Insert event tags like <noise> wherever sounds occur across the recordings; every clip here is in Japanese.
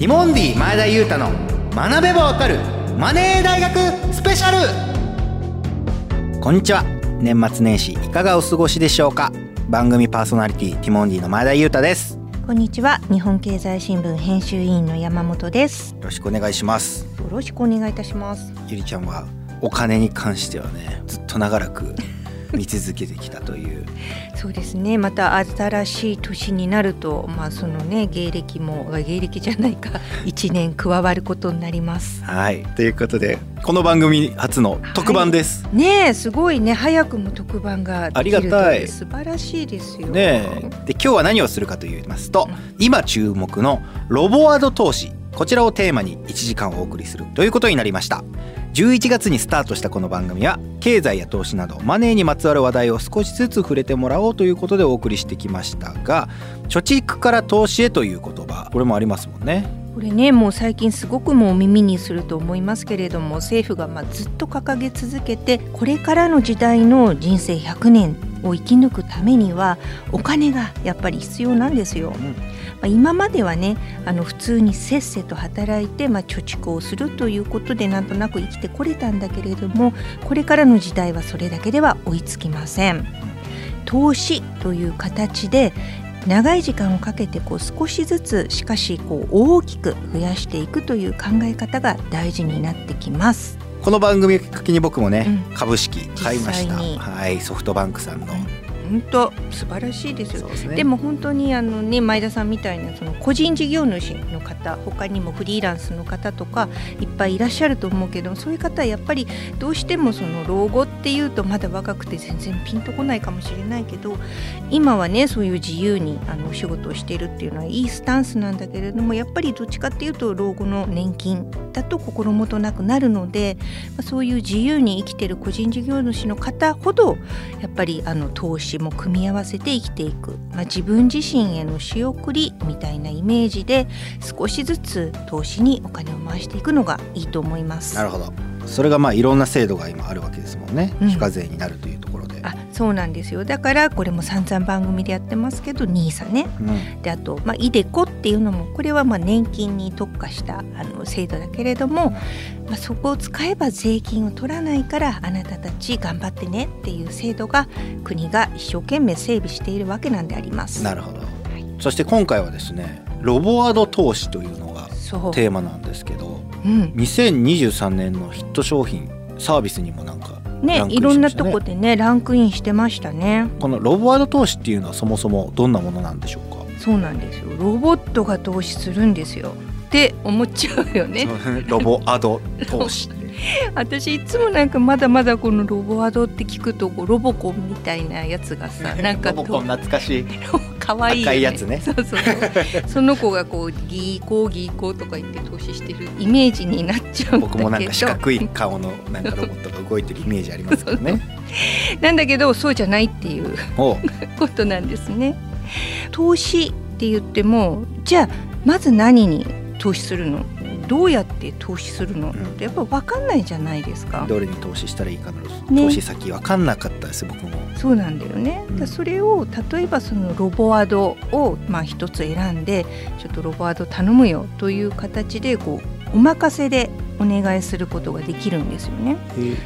ティモンディ前田裕太の学べばわかるマネー大学スペシャル。こんにちは。年末年始いかがお過ごしでしょうか？番組パーソナリティティモンディの前田裕太です。こんにちは。日本経済新聞編集委員の山本です。よろしくお願いします。よろしくお願いいたします。ゆりちゃんはお金に関してはねずっと長らく見続けてきたという。そうですね。また新しい年になるとまあそのね芸歴も芸歴じゃないか <laughs> 1年加わることになります。はい。ということでこの番組初の特番です、はい、ねすごいね。早くも特番がありがたい。素晴らしいですよ。ねで今日は何をするかと言いますと、うん、今注目のロボワード投資。こちらをテーマに1時間お送りするということになりました11月にスタートしたこの番組は経済や投資などマネーにまつわる話題を少しずつ触れてもらおうということでお送りしてきましたが貯蓄から投資へという言葉これもありますもんねこれねもう最近すごくもう耳にすると思いますけれども政府がまずっと掲げ続けてこれからの時代の人生100年を生き抜くためにはお金がやっぱり必要なんですよ。うんまあ、今まではねあの普通にせっせと働いて、まあ、貯蓄をするということでなんとなく生きてこれたんだけれどもこれからの時代はそれだけでは追いつきません。投資という形で長い時間をかけてこう少しずつしかしこう大きく増やしていくという考え方が大事になってきます。この番組をきっかけに僕もね、うん、株式買いましたはいソフトバンクさんの、本当素晴らしいですよ。でね、でも本当にあのね前田さんみたいなその個人事業主の方、他にもフリーランスの方とかいっぱいいらっしゃると思うけど、そういう方はやっぱりどうしてもその老後っていうとまだ若くて全然ピンとこないかもしれないけど、今はねそういう自由にあのお仕事をしているっていうのはいいスタンスなんだけれども、やっぱりどっちかっていうと老後の年金だと心もとなくなるので、まあ、そういう自由に生きてる個人事業主の方ほどやっぱりあの投資も組み合わせて生きていく、まあ、自分自身への仕送りみたいなイメージで少しずつ投資にお金を回していくのがいいと思います。なるほど。それがまあいろんな制度が今あるわけですもんね、うん、非課税になるというところで。あそうなんですよ。だからこれも散々番組でやってますけど NISA ね、うん、であと、まあ、イデコっていうのもこれはまあ年金に特化したあの制度だけれども、まあ、そこを使えば税金を取らないからあなたたち頑張ってねっていう制度が国が一生懸命整備しているわけなんであります。なるほど、はい、そして今回はですねロボワード投資というのがテーマなんですけど、うん、2023年のヒット商品サービスにもなんかね、ね、いろんなとこでねランクインしてましたね。このロボワード投資っていうのはそもそもどんなものなんでしょうか？そうなんですよ。ロボットが投資するんですよ。って思っちゃうよね。<laughs> ロボアド投資 <laughs> 私いつもなんかまだまだこのロボアドって聞くとこうロボコンみたいなやつがさ <laughs> なんかロボコン懐かしい。<laughs> 可愛い、ね、いやつね。そうそうその子がこうギーコーギーコーとか言って投資してるイメージになっちゃうん僕もなんか四角い顔のなんかロボットが動いてるイメージありますけどね。なんだけどそうじゃないっていう。ことなんですね。投資って言ってもじゃあまず何に投資するの？どうやって投資するの？ってやっぱ分かんないじゃないですか。どれに投資したらいいかの、ね、投資先分かんなかったです僕も。そうなんだよね。うん、それを例えばそのロボアドをまあ一つ選んでちょっとロボアド頼むよという形でこうお任せでお願いすることができるんですよね。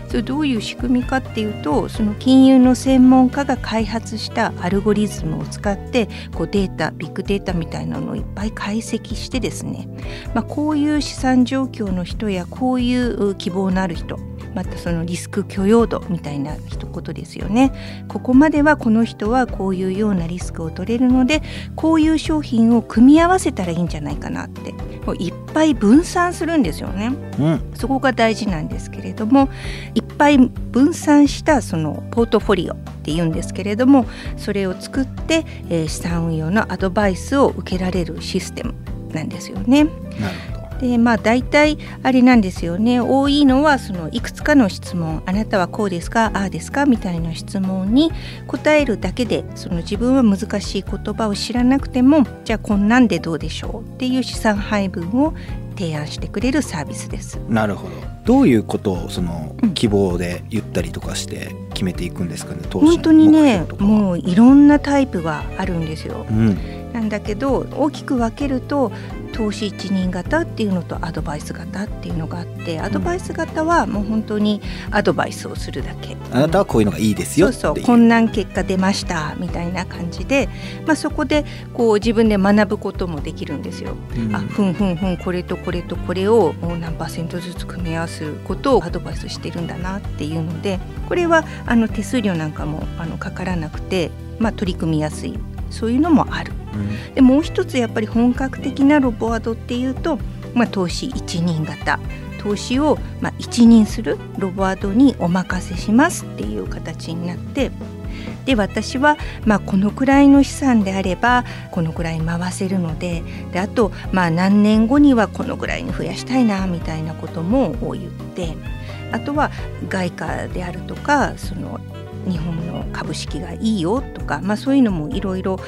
それどういう仕組みかっていうとその金融の専門家が開発したアルゴリズムを使ってこうデータビッグデータみたいなのをいっぱい解析してですね、まあ、こういう資産状況の人やこういう希望のある人またそのリスク許容度みたいな一言ですよね。ここまではこの人はこういうようなリスクを取れるのでこういう商品を組み合わせたらいいんじゃないかなっていっぱい分散するんですよね、うん、そこが大事なんですけれどもいっぱい分散したそのポートフォリオっていうんですけれどもそれを作って、えー、資産運用のアドバイスを受けられるシステムなんですよね。なるほどでまあ大体あれなんですよね。多いのはそのいくつかの質問。あなたはこうですか？ああですか？みたいな質問に答えるだけでその自分は難しい言葉を知らなくてもじゃあこんなんでどうでしょう？っていう資産配分を提案してくれるサービスです。なるほど。どういうことをその希望で言ったりとかして決めていくんですかね。うん、本当にね、もういろんなタイプがあるんですよ。うんなんだけど大きく分けると投資一人型っていうのとアドバイス型っていうのがあってアドバイス型はもう本当にアドバイスをするだけ、あなたはこういうのがいいですよそうそう困難結果出ましたみたいな感じで、まあ、そこでこう自分で学ぶこともできるんですよ。うん、あふんふんふんこれとこれとこれを何パーセントずつ組み合わすことをアドバイスしてるんだなっていうのでこれはあの手数料なんかもあのかからなくて、まあ、取り組みやすい。そういうのもある。でもう一つやっぱり本格的なロボアドっていうと、まあ、投資一人型。投資をまあ一任するロボアドにお任せしますっていう形になって。で私は、まあ、このくらいの資産であればこのくらい回せるので。であと、まあ、何年後にはこのくらいに増やしたいなみたいなことも言ってあとは外貨であるとかその日本の株式がいいよとか、まあ、そういうのもいろいろ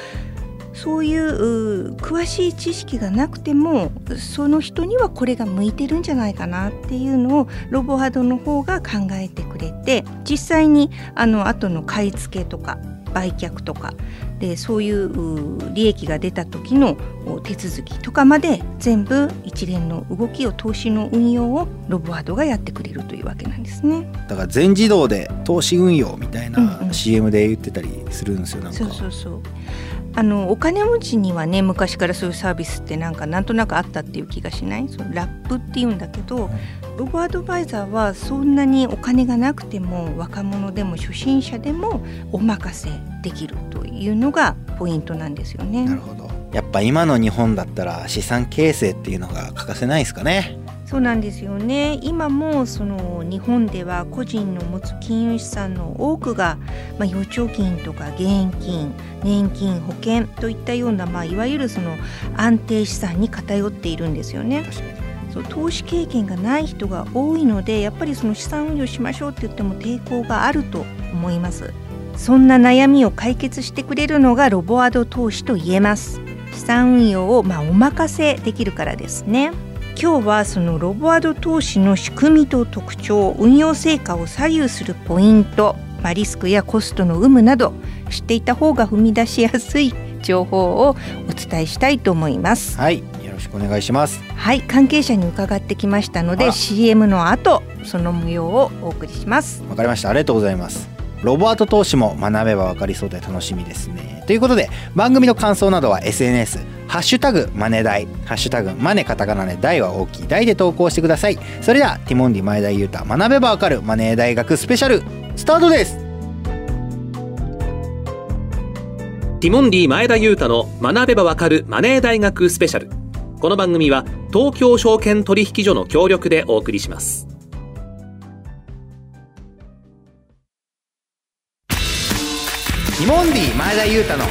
そういう詳しい知識がなくてもその人にはこれが向いてるんじゃないかなっていうのをロボハドの方が考えてくれて実際にあの後の買い付けとか売却とか。でそういう利益が出た時の手続きとかまで全部一連の動きを投資の運用をロボワードがやってくれるというわけなんですね。だから全自動で投資運用みたいな CM で言ってたりするんですよ、うんうん、そうそうそうあのお金持ちにはね昔からそういうサービスってなんかなんとなくあったっていう気がしない？そのラップっていうんだけど、ロボアドバイザーはそんなにお金がなくても若者でも初心者でもお任せできるというのがポイントなんですよね。なるほどやっぱ今の日本だったら資産形成っていうのが欠かせないですかね？そうなんですよね。今もその日本では個人の持つ金融資産の多くが、まあ、預貯金とか現金年金保険といったような、まあ、いわゆるその安定資産に偏っているんですよね。そう投資経験がない人が多いのでやっぱりその資産運用しましょうって言っても抵抗があると思います。そんな悩みを解決してくれるのがロボアド投資と言えます。資産運用をまあお任せできるからですね今日はそのロボアド投資の仕組みと特徴運用成果を左右するポイント、まあ、リスクやコストの有無など知っていた方が踏み出しやすい情報をお伝えしたいと思います。はいよろしくお願いします。はい関係者に伺ってきましたので CM の後その模様をお送りします。わかりました。ありがとうございますロボアート投資も学べばわかりそうで楽しみですね。ということで番組の感想などは SNS ハッシュタグマネ大ハッシュタグマネカタカナで大は大きい大で投稿してください。それではティモンディ前田裕太学べばわかるマネー大学スペシャルスタートです。ティモンディ前田裕太の学べばわかるマネー大学スペシャル。この番組は東京証券取引所の協力でお送りします。モンディ前田裕太の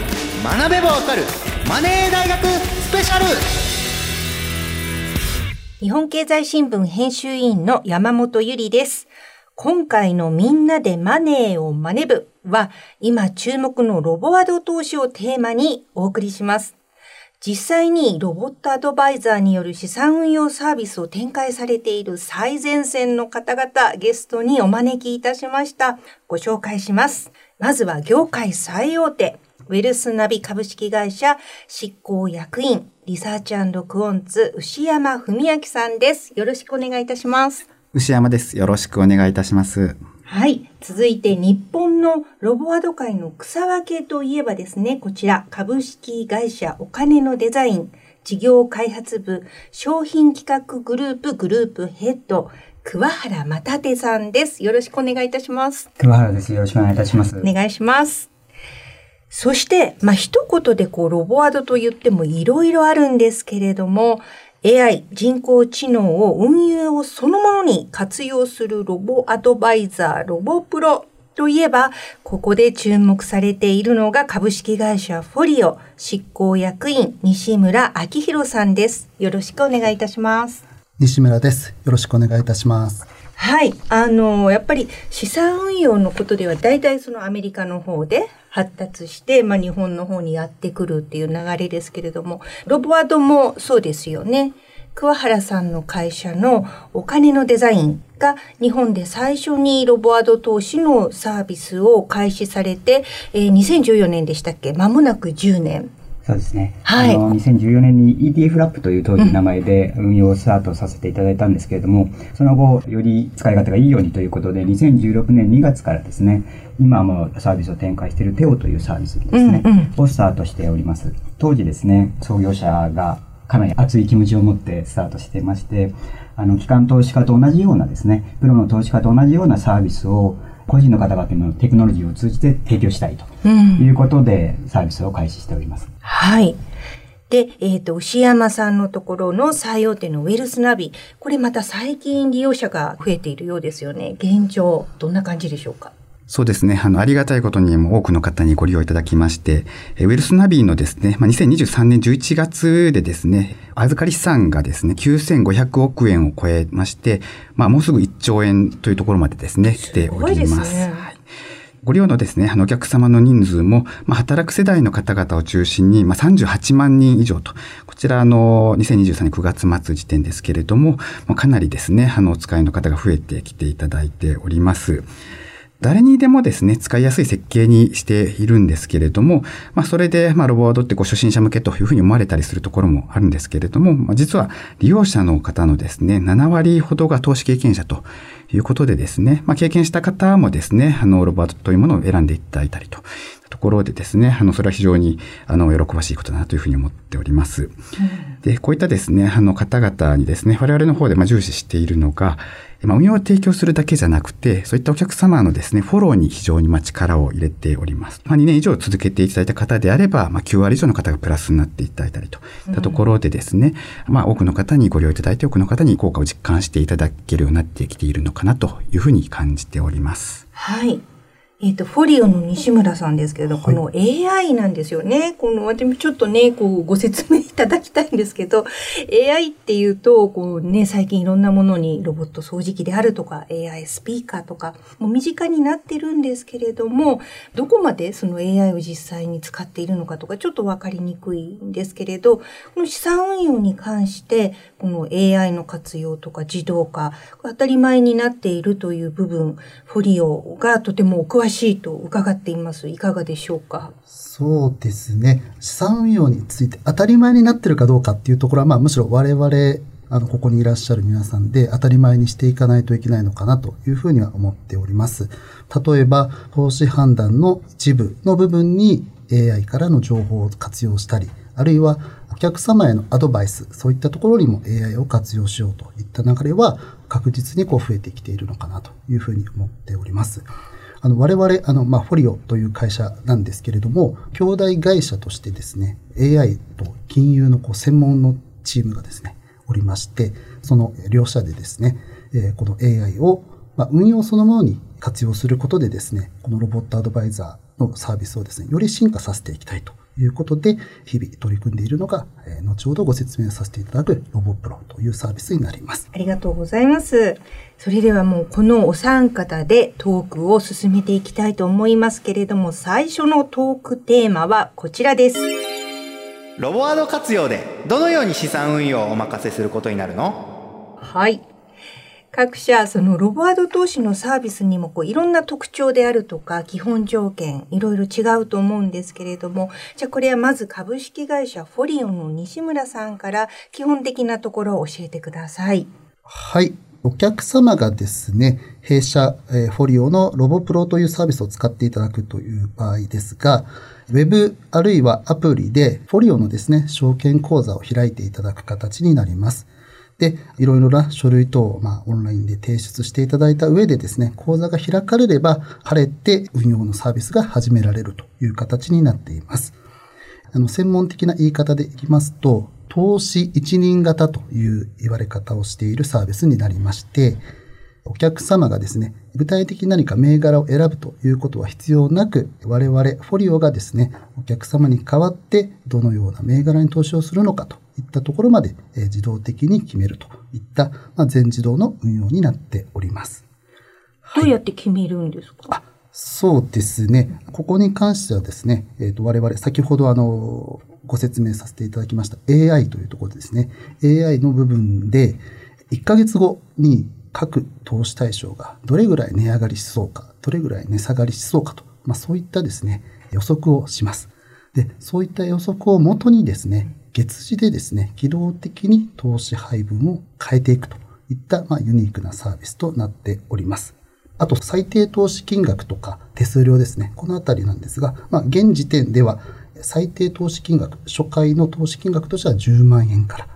学べばわかるマネー大学スペシャル日本経済新聞編集委員の山本ゆりです。今回のみんなでマネーをマネ部は今注目のロボアド投資をテーマにお送りします。実際にロボットアドバイザーによる資産運用サービスを展開されている最前線の方々ゲストにお招きいたしました。ご紹介します。まずは業界最大手、ウェルスナビ株式会社執行役員、リサーチクオンツ、牛山文明さんです。よろしくお願いいたします。牛山です。よろしくお願いいたします。はい。続いて、日本のロボアド界の草分けといえばですね、こちら、株式会社お金のデザイン、事業開発部、商品企画グループグループヘッド、桑原又手さんです。よろしくお願いいたします。桑原です。よろしくお願いいたします。お願いします。そして、まあ、一言でこう、ロボアドと言ってもいろいろあるんですけれども、AI、人工知能を運用をそのものに活用するロボアドバイザー、ロボプロといえば、ここで注目されているのが株式会社フォリオ執行役員西村明宏さんです。よろしくお願いいたします。西村です。よろしくお願いいたします。はい。あの、やっぱり資産運用のことでは大体そのアメリカの方で発達して、まあ日本の方にやってくるっていう流れですけれども、ロボアドもそうですよね。桑原さんの会社のお金のデザインが日本で最初にロボアド投資のサービスを開始されて、えー、2014年でしたっけ？間もなく10年そうですね。はいあの、2014年に ETF ラップという当時の名前で運用をスタートさせていただいたんですけれども、その後、より使い勝手がいいようにということで、2016年2月からですね、今もサービスを展開しているテオというサービスですね、うんうんをスタートしております。当時ですね、創業者がかなり熱い気持ちを持ってスタートしていまして、あの、機関投資家と同じようなですね、プロの投資家と同じようなサービスを個人の方々のテクノロジーを通じて提供したいとうんいうことでサービスを開始しております。はい。で、えっ、と、牛山さんのところの最大手のウェルスナビ。これまた最近利用者が増えているようですよね。現状、どんな感じでしょうか？そうですね。あの、ありがたいことにも多くの方にご利用いただきまして、えウェルスナビのですね、まあ、2023年11月でですね、預かり資産がですね、9500億円を超えまして、まあ、もうすぐ1兆円というところまでですね、来ております。すご利用のですね、あの、お客様の人数も、まあ、働く世代の方々を中心に、まあ、38万人以上と、こちら、あの、2023年9月末時点ですけれども、まあ、かなりですね、あの、お使いの方が増えてきていただいております。誰にでもですね、使いやすい設計にしているんですけれども、まあそれで、まあロボワードってこう初心者向けというふうに思われたりするところもあるんですけれども、まあ実は利用者の方のですね、7割ほどが投資経験者ということでですね、まあ経験した方もですね、あのロボワードというものを選んでいただいたりと。ところでですね、あの、それは非常に、あの、喜ばしいことだなというふうに思っております。で、こういったですね、あの方々にですね、我々の方でまあ重視しているのが、まあ、運用を提供するだけじゃなくて、そういったお客様のですね、フォローに非常にまあ力を入れております。まあ、2年以上続けていただいた方であれば、まあ、9割以上の方がプラスになっていただいたりといったところでですね、まあ、多くの方にご利用いただいて、多くの方に効果を実感していただけるようになってきているのかなというふうに感じております。はい。えっ、と、フォリオの西村さんですけれど、この AI なんですよね。この、私もちょっとね、こう、ご説明いただきたいんですけど、AI っていうと、こうね、最近いろんなものにロボット掃除機であるとか、AI スピーカーとか、もう身近になってるんですけれども、どこまでその AI を実際に使っているのかとか、ちょっとわかりにくいんですけれど、この資産運用に関して、この AI の活用とか自動化、当たり前になっているという部分、フォリオがとてもお詳しいと伺っています。いかがでしょうか？そうですね。資産運用について当たり前になってるかどうかっていうところは、まあむしろ我々、あの、ここにいらっしゃる皆さんで当たり前にしていかないといけないのかなというふうには思っております。例えば、投資判断の一部の部分に AI からの情報を活用したり、あるいはお客様へのアドバイス、そういったところにも AI を活用しようといった流れは確実にこう増えてきているのかなというふうに思っております。あの我々、あの、まあ、フォリオという会社なんですけれども、兄弟会社としてですね、AI と金融のこう専門のチームがですね、おりまして、その両社でですね、えこの AI を、ま、運用そのものに活用することでですね、このロボットアドバイザーのサービスをですね、より進化させていきたいということで、日々取り組んでいるのが、えー後ほどご説明させていただくロボプロというサービスになります。ありがとうございます。それではもうこのお三方でトークを進めていきたいと思いますけれども、最初のトークテーマはこちらです。ロボワード活用でどのように資産運用をお任せすることになるの？はい。各社、そのロボアド投資のサービスにもこういろんな特徴であるとか、基本条件、いろいろ違うと思うんですけれども、じゃあこれはまず株式会社フォリオンの西村さんから基本的なところを教えてください。はい。お客様がですね、弊社、えーフォリオのロボプロというサービスを使っていただくという場合ですが、ウェブあるいはアプリでフォリオのですね、証券口座を開いていただく形になります。で、いろいろな書類等を、まあ、オンラインで提出していただいた上でですね、口座が開かれれば、晴れて運用のサービスが始められるという形になっています。あの、専門的な言い方でいきますと、投資一人型という言われ方をしているサービスになりまして、お客様がですね、具体的に何か銘柄を選ぶということは必要なく、我々フォリオがですね、お客様に代わってどのような銘柄に投資をするのかといったところまでえー自動的に決めるといった、まあ、全自動の運用になっております。どうやって決めるんですか、そうですね。ここに関してはですね、えっ、と、我々、先ほどあの、ご説明させていただきました AI というところでですね、AI の部分で、1ヶ月後に各投資対象がどれぐらい値上がりしそうか、どれぐらい値下がりしそうかと、まあそういったですね、予測をします。で、そういった予測をもとにですね、月次でですね、機動的に投資配分を変えていくといった、まあ、ユニークなサービスとなっております。あと、最低投資金額とか手数料ですね。このあたりなんですが、まあ、現時点では、最低投資金額、初回の投資金額としては10万円から、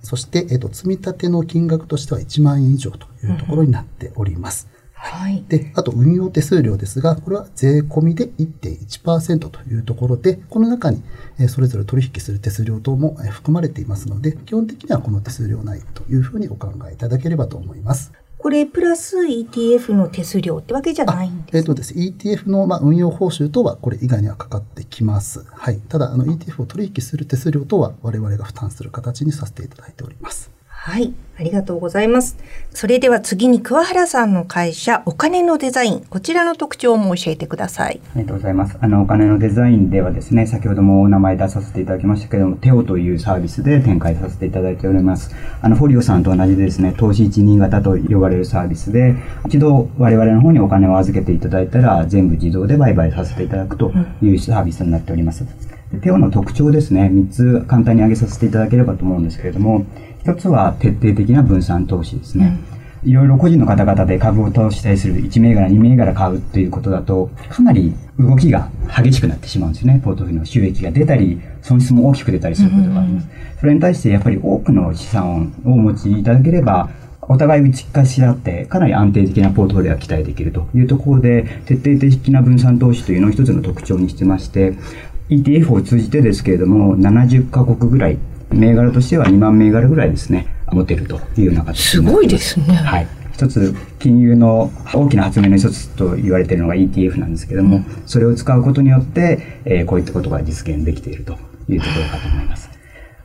そして、えっと、積み立ての金額としては1万円以上というところになっております。はい。で、あと運用手数料ですが、これは税込みで1.1%というところで、この中にそれぞれ取引する手数料等も含まれていますので、基本的にはこの手数料内というふうにお考えいただければと思います。これプラス ETF の手数料ってわけじゃないんですかえっ、ー、とです。ETF のまあ運用報酬とはこれ以外にはかかってきます。はい。ただ、あの ETF を取引する手数料とは我々が負担する形にさせていただいております。はい。ありがとうございます。それでは次に桑原さんの会社、お金のデザイン、こちらの特徴も教えてください。ありがとうございます。あの、お金のデザインではですね、先ほどもお名前出させていただきましたけれども、テオというサービスで展開させていただいております。あの、フォリオさんと同じでですね、投資一人型と呼ばれるサービスで、一度我々の方にお金を預けていただいたら、全部自動で売買させていただくというサービスになっております。でテオの特徴ですね、3つ簡単に挙げさせていただければと思うんですけれども、一つは徹底的な分散投資ですね。いろいろ個人の方々で株を投資したりする1銘柄、2銘柄買うということだと、かなり動きが激しくなってしまうんですね。ポートフォリオの収益が出たり、損失も大きく出たりすることがあります。それに対してやっぱり多くの資産をお持ちいただければ、お互い打ち化し合って、かなり安定的なポートフォリオが期待できるというところで、徹底的な分散投資というのを一つの特徴にしてまして、ETF を通じてですけれども、70カ国ぐらい銘柄としては2万銘柄ぐらいですね、持てるというような形すごいですね。はい。一つ、金融の大きな発明の一つと言われているのが ETF なんですけども、それを使うことによって、えー、こういったことが実現できているというところかと思います。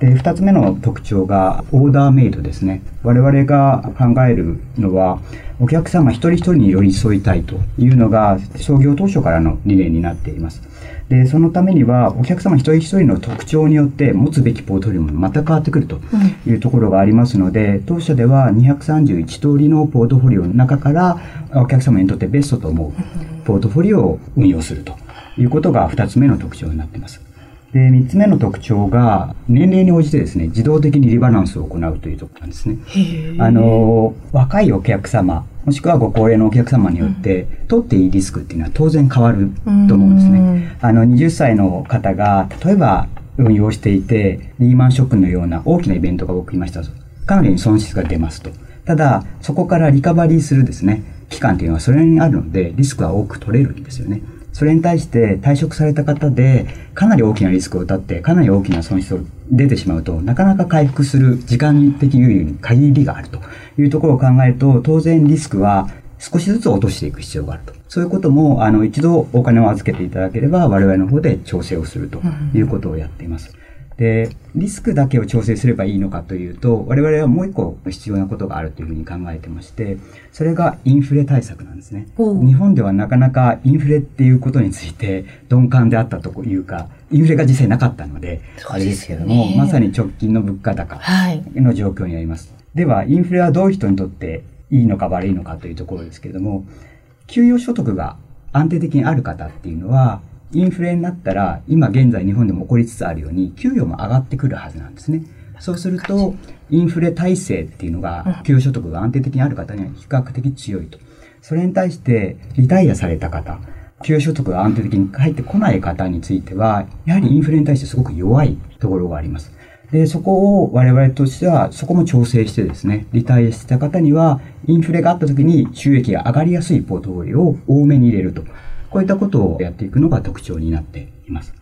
で、二つ目の特徴が、オーダーメイドですね。我々が考えるのは、お客様一人一人に寄り添いたいというのが、創業当初からの理念になっています。で、そのためには、お客様一人一人の特徴によって持つべきポートフォリオもまた変わってくるというところがありますので、うん、当社では231通りのポートフォリオの中から、お客様にとってベストと思うポートフォリオを運用するということが二つ目の特徴になっています。で、三つ目の特徴が、年齢に応じてですね、自動的にリバランスを行うというところなんですね。あの、若いお客様、もしくはご高齢のお客様によって、取っていいリスクっていうのは当然変わると思うんですね。あの、20歳の方が、例えば運用していて、リーマンショックのような大きなイベントが起きましたと。かなり損失が出ますと。ただ、そこからリカバリーするですね、期間っていうのはそれにあるので、リスクは多く取れるんですよね。それに対して退職された方で、かなり大きなリスクを負って、かなり大きな損失を出てしまうと、なかなか回復する時間的猶予に限りがあるというところを考えると、当然リスクは少しずつ落としていく必要があると。そういうことも、あの、一度お金を預けていただければ、我々の方で調整をするということをやっています。で、リスクだけを調整すればいいのかというと、我々はもう一個必要なことがあるというふうに考えてまして、それがインフレ対策なんですね。日本ではなかなかインフレっていうことについて鈍感であったというか、インフレが実際なかったので、あれですけども、まさに直近の物価高の状況にあります。はい、では、インフレはどういう人にとっていいのか悪いのかというところですけれども、給与所得が安定的にある方っていうのは、インフレになったら、今現在日本でも起こりつつあるように、給与も上がってくるはずなんですね。そうすると、インフレ耐性っていうのが、給与所得が安定的にある方には比較的強いと。それに対して、リタイアされた方、給与所得が安定的に入ってこない方については、やはりインフレに対してすごく弱いところがあります。で、そこを我々としては、そこも調整してですね、リタイアした方には、インフレがあった時に収益が上がりやすいポートフォリオを多めに入れると。こういったことをやっていくのが特徴になっています。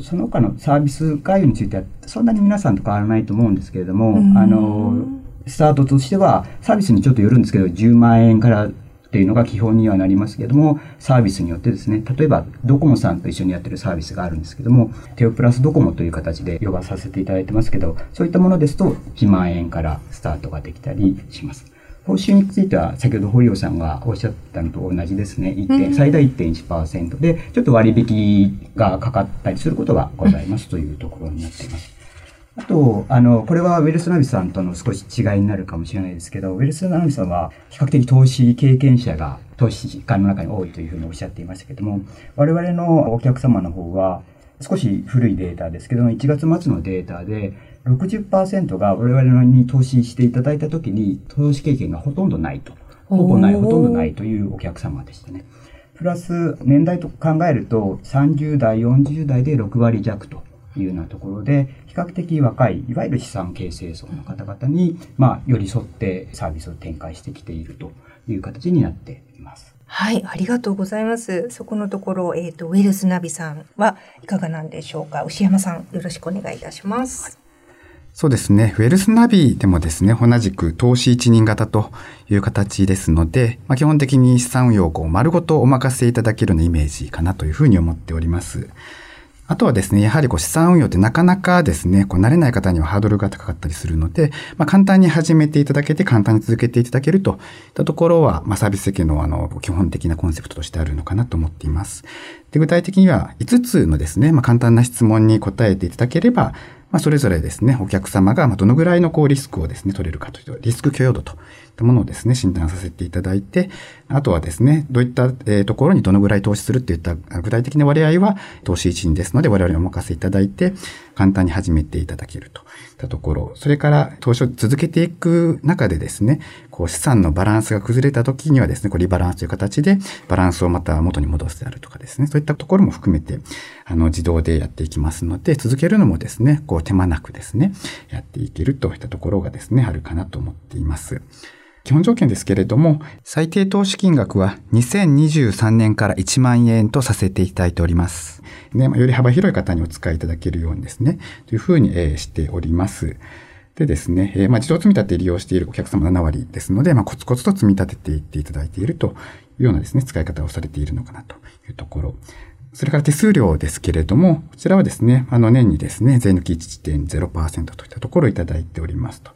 その他のサービス概要については、そんなに皆さんと変わらないと思うんですけれども、あの、スタートとしては、サービスにちょっとよるんですけど、10万円からっていうのが基本にはなりますけれども、サービスによってですね、例えばドコモさんと一緒にやってるサービスがあるんですけども、テオプラスドコモという形で呼ばさせていただいてますけど、そういったものですと1万円からスタートができたりします。報酬については、先ほど堀尾さんがおっしゃったのと同じですね。1. 最大1.1%で、ちょっと割引がかかったりすることがございますというところになっています。あと、あの、これはウェルスナビさんとの少し違いになるかもしれないですけど、ウェルスナビさんは比較的投資経験者が投資家の中に多いというふうにおっしゃっていましたけども、我々のお客様の方は、少し古いデータですけども、1月末のデータで、60%が我々に投資していただいたときに、投資経験がほとんどないと。ほぼない、ほとんどないというお客様でしたね。プラス、年代と考えると、30代、40代で6割弱というようなところで、比較的若い、いわゆる資産形成層の方々に、まあ、寄り添ってサービスを展開してきているという形になっています。はい、ありがとうございます。そこのところ、えっ、ー、と、ウェルスナビさんはいかがなんでしょうか？牛山さん、よろしくお願いいたします。はいそうですね。ウェルスナビでもですね、同じく投資一人型という形ですので、まあ、基本的に資産運用を丸ごとお任せいただけるようなイメージかなというふうに思っております。あとはですね、やはりこう資産運用ってなかなかですね、こう慣れない方にはハードルが高かったりするので、まあ、簡単に始めていただけて、簡単に続けていただけるといったところは、まあ、サービス設計のあの、基本的なコンセプトとしてあるのかなと思っています。で具体的には5つのですね、まあ、簡単な質問に答えていただければ、まあ、それぞれですね、お客様がどのぐらいのこうリスクをですね、取れるかというとリスク許容度といったものをですね、診断させていただいて、あとはですね、どういった、ところにどのぐらい投資するっていった具体的な割合は投資一員ですので、我々にお任せいただいて、簡単に始めていただけると。たところ、それから投資を続けていく中でですね、こう資産のバランスが崩れた時にはですね、こうリバランスという形でバランスをまた元に戻すであるとかですね、そういったところも含めて、あの、自動でやっていきますので、続けるのもですね、こう手間なくですね、やっていけるといったところがですね、あるかなと思っています。基本条件ですけれども、最低投資金額は2023年から1万円とさせていただいております。ね、より幅広い方にお使いいただけるようにですね、というふうに、しております。でですね、まあ、自動積み立て利用しているお客様7割ですので、まあ、コツコツと積み立てていっていただいているというようなですね、使い方をされているのかなというところ。それから手数料ですけれども、こちらはですね、あの年にですね、税抜き1.0%といったところをいただいておりますと。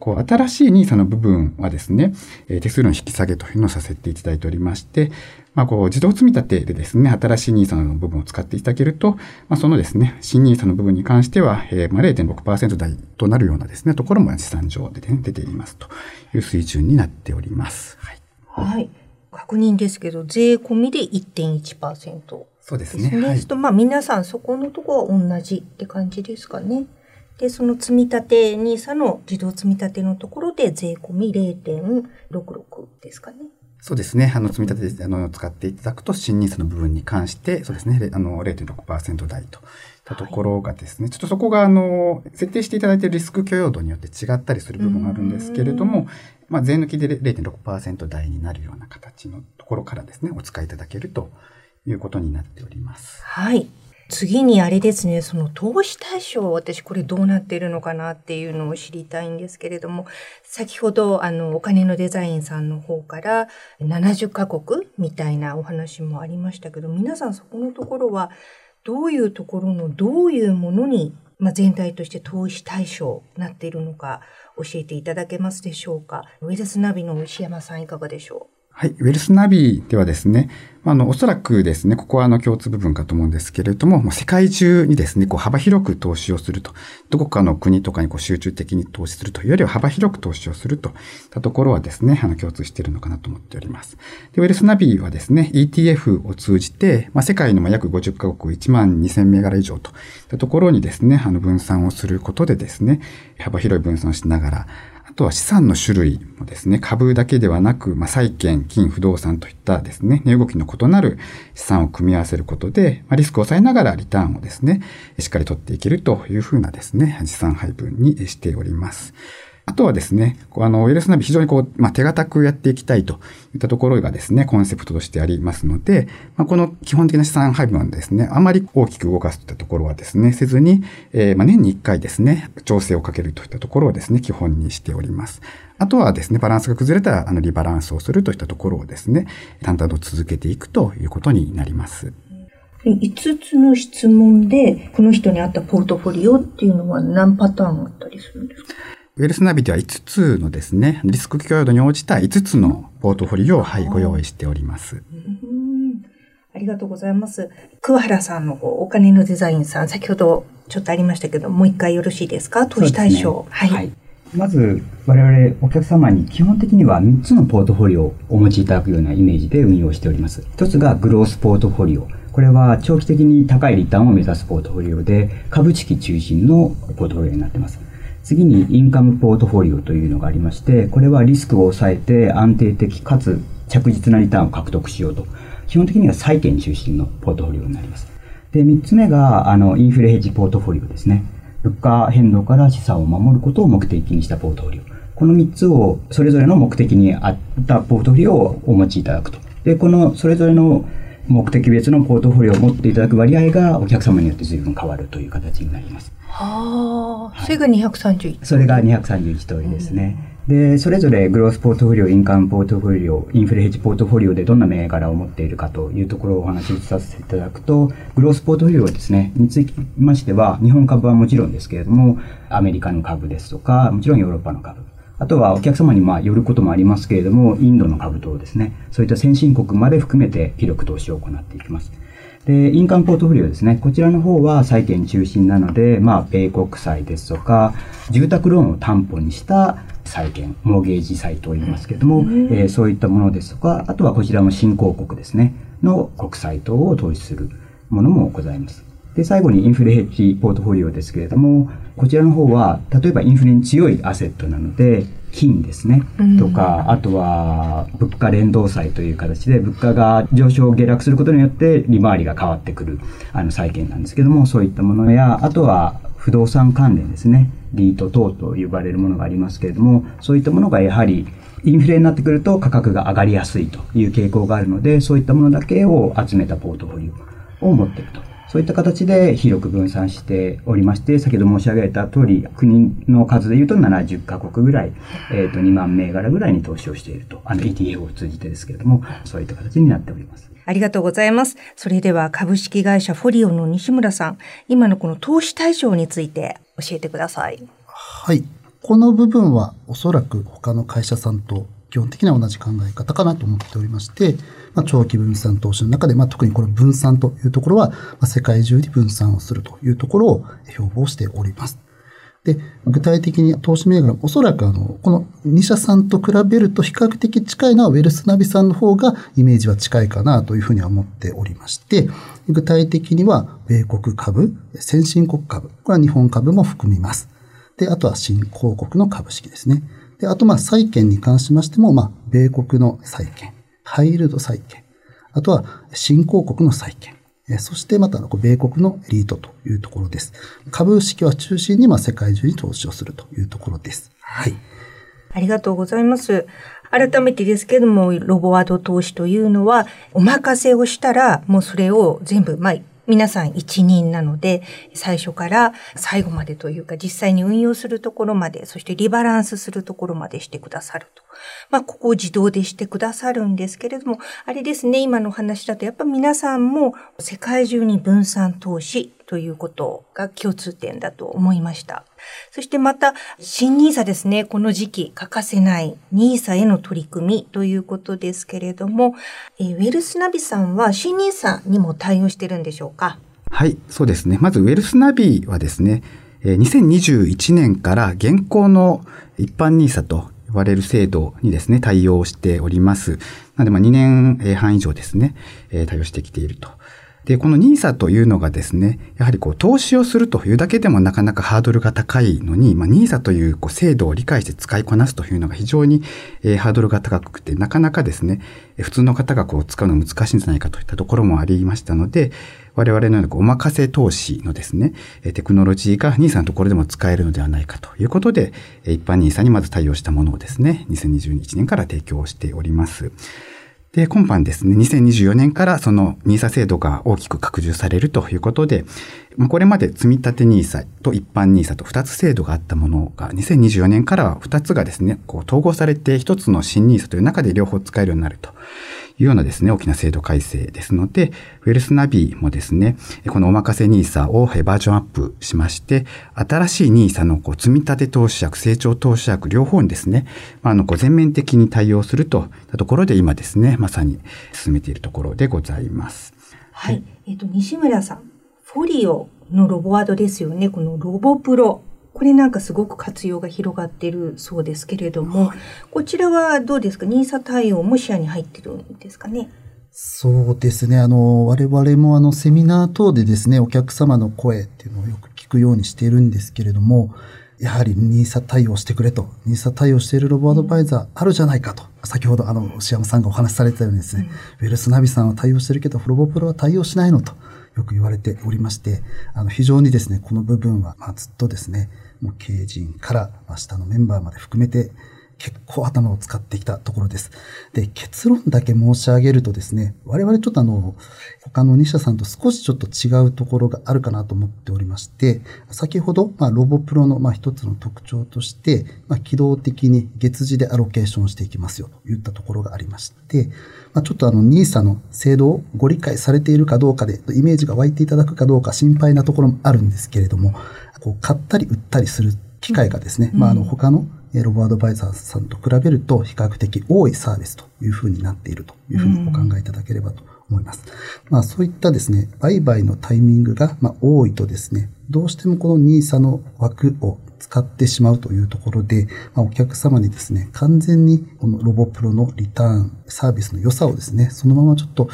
こう、新しい NISA の部分はですね、手数料の引き下げというのをさせていただいておりまして、まあ、こう、自動積み立てでですね、新しい NISA の部分を使っていただけると、まあ、そのですね、新 NISA の部分に関しては、えー、まあ、0.6%台となるようなですね、ところも資産上で、ね、出ていますという水準になっております。はい。はい。確認ですけど、税込みで1.1%。そうですね。はい、と、まあ皆さんそこのところは同じって感じですかね。で、その積み立て NISA の自動積み立てのところで税込み0.66ですかね。そうですね。あの、積み立てで、あの、使っていただくと、新ニースの部分に関して、そうですね、あの、0.6%台といったところがですね、はい、ちょっとそこが、あの、設定していただいているリスク許容度によって違ったりする部分があるんですけれども、まあ、税抜きで0.6%台になるような形のところからですね、お使いいただけるということになっております。はい。次にあれですね、その投資対象、私これどうなっているのかなっていうのを知りたいんですけれども、先ほどあのお金のデザインさんの方から70カ国みたいなお話もありましたけど、皆さんそこのところはどういうところのどういうものに、まあ、全体として投資対象になっているのか教えていただけますでしょうか？ウェルスナビの牛山さんいかがでしょう？はい。ウェルスナビではですね、あの、おそらくですね、ここはあの共通部分かと思うんですけれども、もう世界中にですね、こう幅広く投資をすると。どこかの国とかにこう集中的に投資するというよりは幅広く投資をするといったところはですね、あの共通しているのかなと思っております。で、ウェルスナビはですね、ETF を通じて、まあ、世界の約50カ国1万2000銘柄以上といったところにですね、あの分散をすることでですね、幅広い分散をしながら、あとは資産の種類もですね、株だけではなく、まあ、債券、金、不動産といったですね、値動きの異なる資産を組み合わせることで、まあ、リスクを抑えながらリターンをですね、しっかり取っていけるというふうなですね、資産配分にしております。あとはですね、あの、ウェルスナビ非常にこう、まあ、手堅くやっていきたいといったところがですね、コンセプトとしてありますので、まあ、この基本的な資産配分はですね、あまり大きく動かすといったところはですね、せずに、えー、まあ、年に1回ですね、調整をかけるといったところをですね、基本にしております。あとはですね、バランスが崩れたら、あの、リバランスをするといったところをですね、淡々と続けていくということになります。5つの質問で、この人に合ったポートフォリオっていうのは何パターンあったりするんですか？ウェルスナビでは5つのですね、リスク許容度に応じた5つのポートフォリオを、はい、ご用意しております。ありがとうございます。桑原さんのお金のデザインさん、先ほどちょっとありましたけど、もう一回よろしいですか？投資対象、ね、はい、はいまず、我々お客様に基本的には3つのポートフォリオをお持ちいただくようなイメージで運用しております。一つがグロースポートフォリオ。これは長期的に高いリターンを目指すポートフォリオで、株式中心のポートフォリオになっています。次にインカムポートフォリオというのがありまして、これはリスクを抑えて安定的かつ着実なリターンを獲得しようと。基本的には債券中心のポートフォリオになります。で、三つ目が、あの、インフレヘッジポートフォリオですね。物価変動から資産を守ることを目的にしたポートフォリオ。この3つをそれぞれの目的に合ったポートフォリオをお持ちいただくと。で、このそれぞれの目的別のポートフォリオを持っていただく割合がお客様によって随分変わるという形になります。はあ、それが231それが231通りですね。うん、で、それぞれグロースポートフォリオ、インカムポートフォリオ、インフレヘッジポートフォリオでどんな銘柄を持っているかというところをお話しさせていただくと、グロースポートフォリオですね、につきましては、日本株はもちろんですけれども、アメリカの株ですとか、もちろんヨーロッパの株、あとはお客様にまあよることもありますけれども、インドの株等ですね、そういった先進国まで含めて広く投資を行っていきます。で、印鑑ポートフォリオですね。こちらの方は債券中心なので、まあ、米国債ですとか、住宅ローンを担保にした債券、モーゲージ債と言いますけれども、えー、そういったものですとか、あとはこちらも新興国ですね、の国債等を投資するものもございます。で、最後にインフレヘッジポートフォリオですけれども、こちらの方は、例えばインフレに強いアセットなので、金ですね、とか、あとは物価連動債という形で物価が上昇下落することによって利回りが変わってくるあの債券なんですけども、そういったものや、あとは不動産関連ですね、リート等と呼ばれるものがありますけれども、そういったものがやはりインフレになってくると価格が上がりやすいという傾向があるので、そういったものだけを集めたポートフォリオを持っていると。そういった形で広く分散しておりまして、先ほど申し上げた通り、国の数で言うと70カ国ぐらい、えっ、ー、と、2万銘柄ぐらいに投資をしていると。あの、ETF を通じてですけれども、そういった形になっております。ありがとうございます。それでは株式会社フォリオの西村さん、今のこの投資対象について教えてください。はい。この部分はおそらく他の会社さんと基本的には同じ考え方かなと思っておりまして、まあ、長期分散投資の中で、まあ、特にこの分散というところは、まあ、世界中に分散をするというところを標榜しております。で、具体的に投資銘柄、おそらくあの、この2社さんと比べると比較的近いのはウェルスナビさんの方がイメージは近いかなというふうには思っておりまして、具体的には米国株、先進国株、これは日本株も含みます。で、あとは新興国の株式ですね。で、あと、まあ、債券に関しましても、まあ、米国の債券、ハイールド債券、あとは新興国の債券、そしてまた、米国のエリートというところです。株式は中心に、まあ、世界中に投資をするというところです。はい。ありがとうございます。改めてですけども、ロボワード投資というのは、お任せをしたら、もうそれを全部、まあ、皆さん一人なので、最初から最後までというか、実際に運用するところまで、そしてリバランスするところまでしてくださると。まあ、ここを自動でしてくださるんですけれども、あれですね、今の話だと、やっぱ皆さんも世界中に分散投資ということが共通点だと思いました。そしてまた、新 nisa ですね。この時期欠かせない nisa への取り組みということですけれども、えー、ウェルスナビさんは新 nisa にも対応してるんでしょうか？はい、そうですね。まず、ウェルスナビはですね、2021年から現行の一般 nisa と呼ばれる制度にですね、対応しております。なので、まあ、2年半以上ですね、対応してきていると。で、この NISA というのがですね、やはりこう投資をするというだけでもなかなかハードルが高いのに、まあ、NISA というこう制度を理解して使いこなすというのが非常に、えー、ハードルが高くて、なかなかですね、普通の方がこう使うの難しいんじゃないかといったところもありましたので、我々のようなお任せ投資のですね、テクノロジーが NISA のところでも使えるのではないかということで、一般 NISA にまず対応したものをですね、2021年から提供しております。で、今般ですね、2024年からその NISA 制度が大きく拡充されるということで、これまで積立 NISA と一般 NISA と2つ制度があったものが、2024年からは2つがですね、こう統合されて1つの新 NISA という中で両方使えるようになると。いうようなですね、大きな制度改正ですので、ウェルスナビもですね、このおまかせ NISA をバージョンアップしまして、新しい NISA のこう積み立て投資役、成長投資役両方にですね、あのこう全面的に対応するといったところで今ですね、まさに進めているところでございます。はい。はい、えっ、と、西村さん、フォリオのロボワードですよね。このロボプロ。これなんかすごく活用が広がってるそうですけれども、はい、こちらはどうですか ?NISA 対応も視野に入ってるんですかね？そうですね。あの、我々もあの、セミナー等でですね、お客様の声っていうのをよく聞くようにしているんですけれども、やはり NISA 対応してくれと、NISA 対応しているロボアドバイザーあるじゃないかと、先ほどあの、牛山さんがお話しされてたようにですね、ウェルスナビさんは対応してるけど、ロボプロは対応しないのと、よく言われておりまして、あの、非常にですね、この部分は、ま、ずっとですね、もう経営陣から、まあ、下のメンバーまで含めて、結構頭を使ってきたところです。で、結論だけ申し上げるとですね、我々ちょっとあの、他の2社さんと少しちょっと違うところがあるかなと思っておりまして、先ほど、まあ、ロボプロの、まあ、一つの特徴として、まあ、機動的に月次でアロケーションしていきますよといったところがありまして、まあ、ちょっとあの NISA の制度をご理解されているかどうかで、イメージが湧いていただくかどうか心配なところもあるんですけれども、こう買ったり売ったりする機会がですね、まあ、あの他のロボアドバイザーさんと比べると比較的多いサービスというふうになっているというふうにお考えいただければと思います。まあそういったですね、売買のタイミングがま多いとですね、どうしてもこの NISA の枠を使ってしまうというところで、まあ、お客様にですね、完全にこのロボプロのリターンサービスの良さをですね、そのままちょっと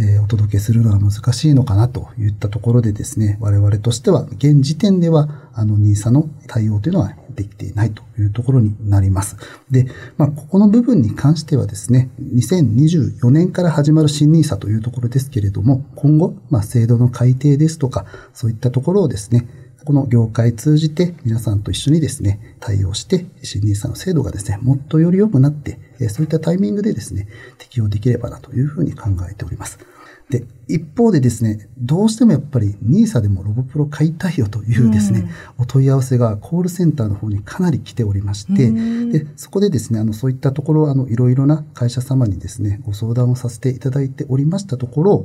え、お届けするのは難しいのかなといったところでですね、我々としては現時点ではあの NISA の対応というのはできていないというところになります。で、まあ、ここの部分に関してはですね、2024年から始まる新 NISA というところですけれども、今後、まあ、制度の改定ですとか、そういったところをですね、この業界通じて皆さんと一緒にですね、対応して、新 NISA の制度がですね、もっとより良くなって、そういったタイミングでですね、適用できればなというふうに考えております。で、一方でですね、どうしてもやっぱり NISA でもロボプロ買いたいよというですね、お問い合わせがコールセンターの方にかなり来ておりまして、で、そこでですね、あの、そういったところ、あの、いろいろな会社様にですね、ご相談をさせていただいておりましたところ、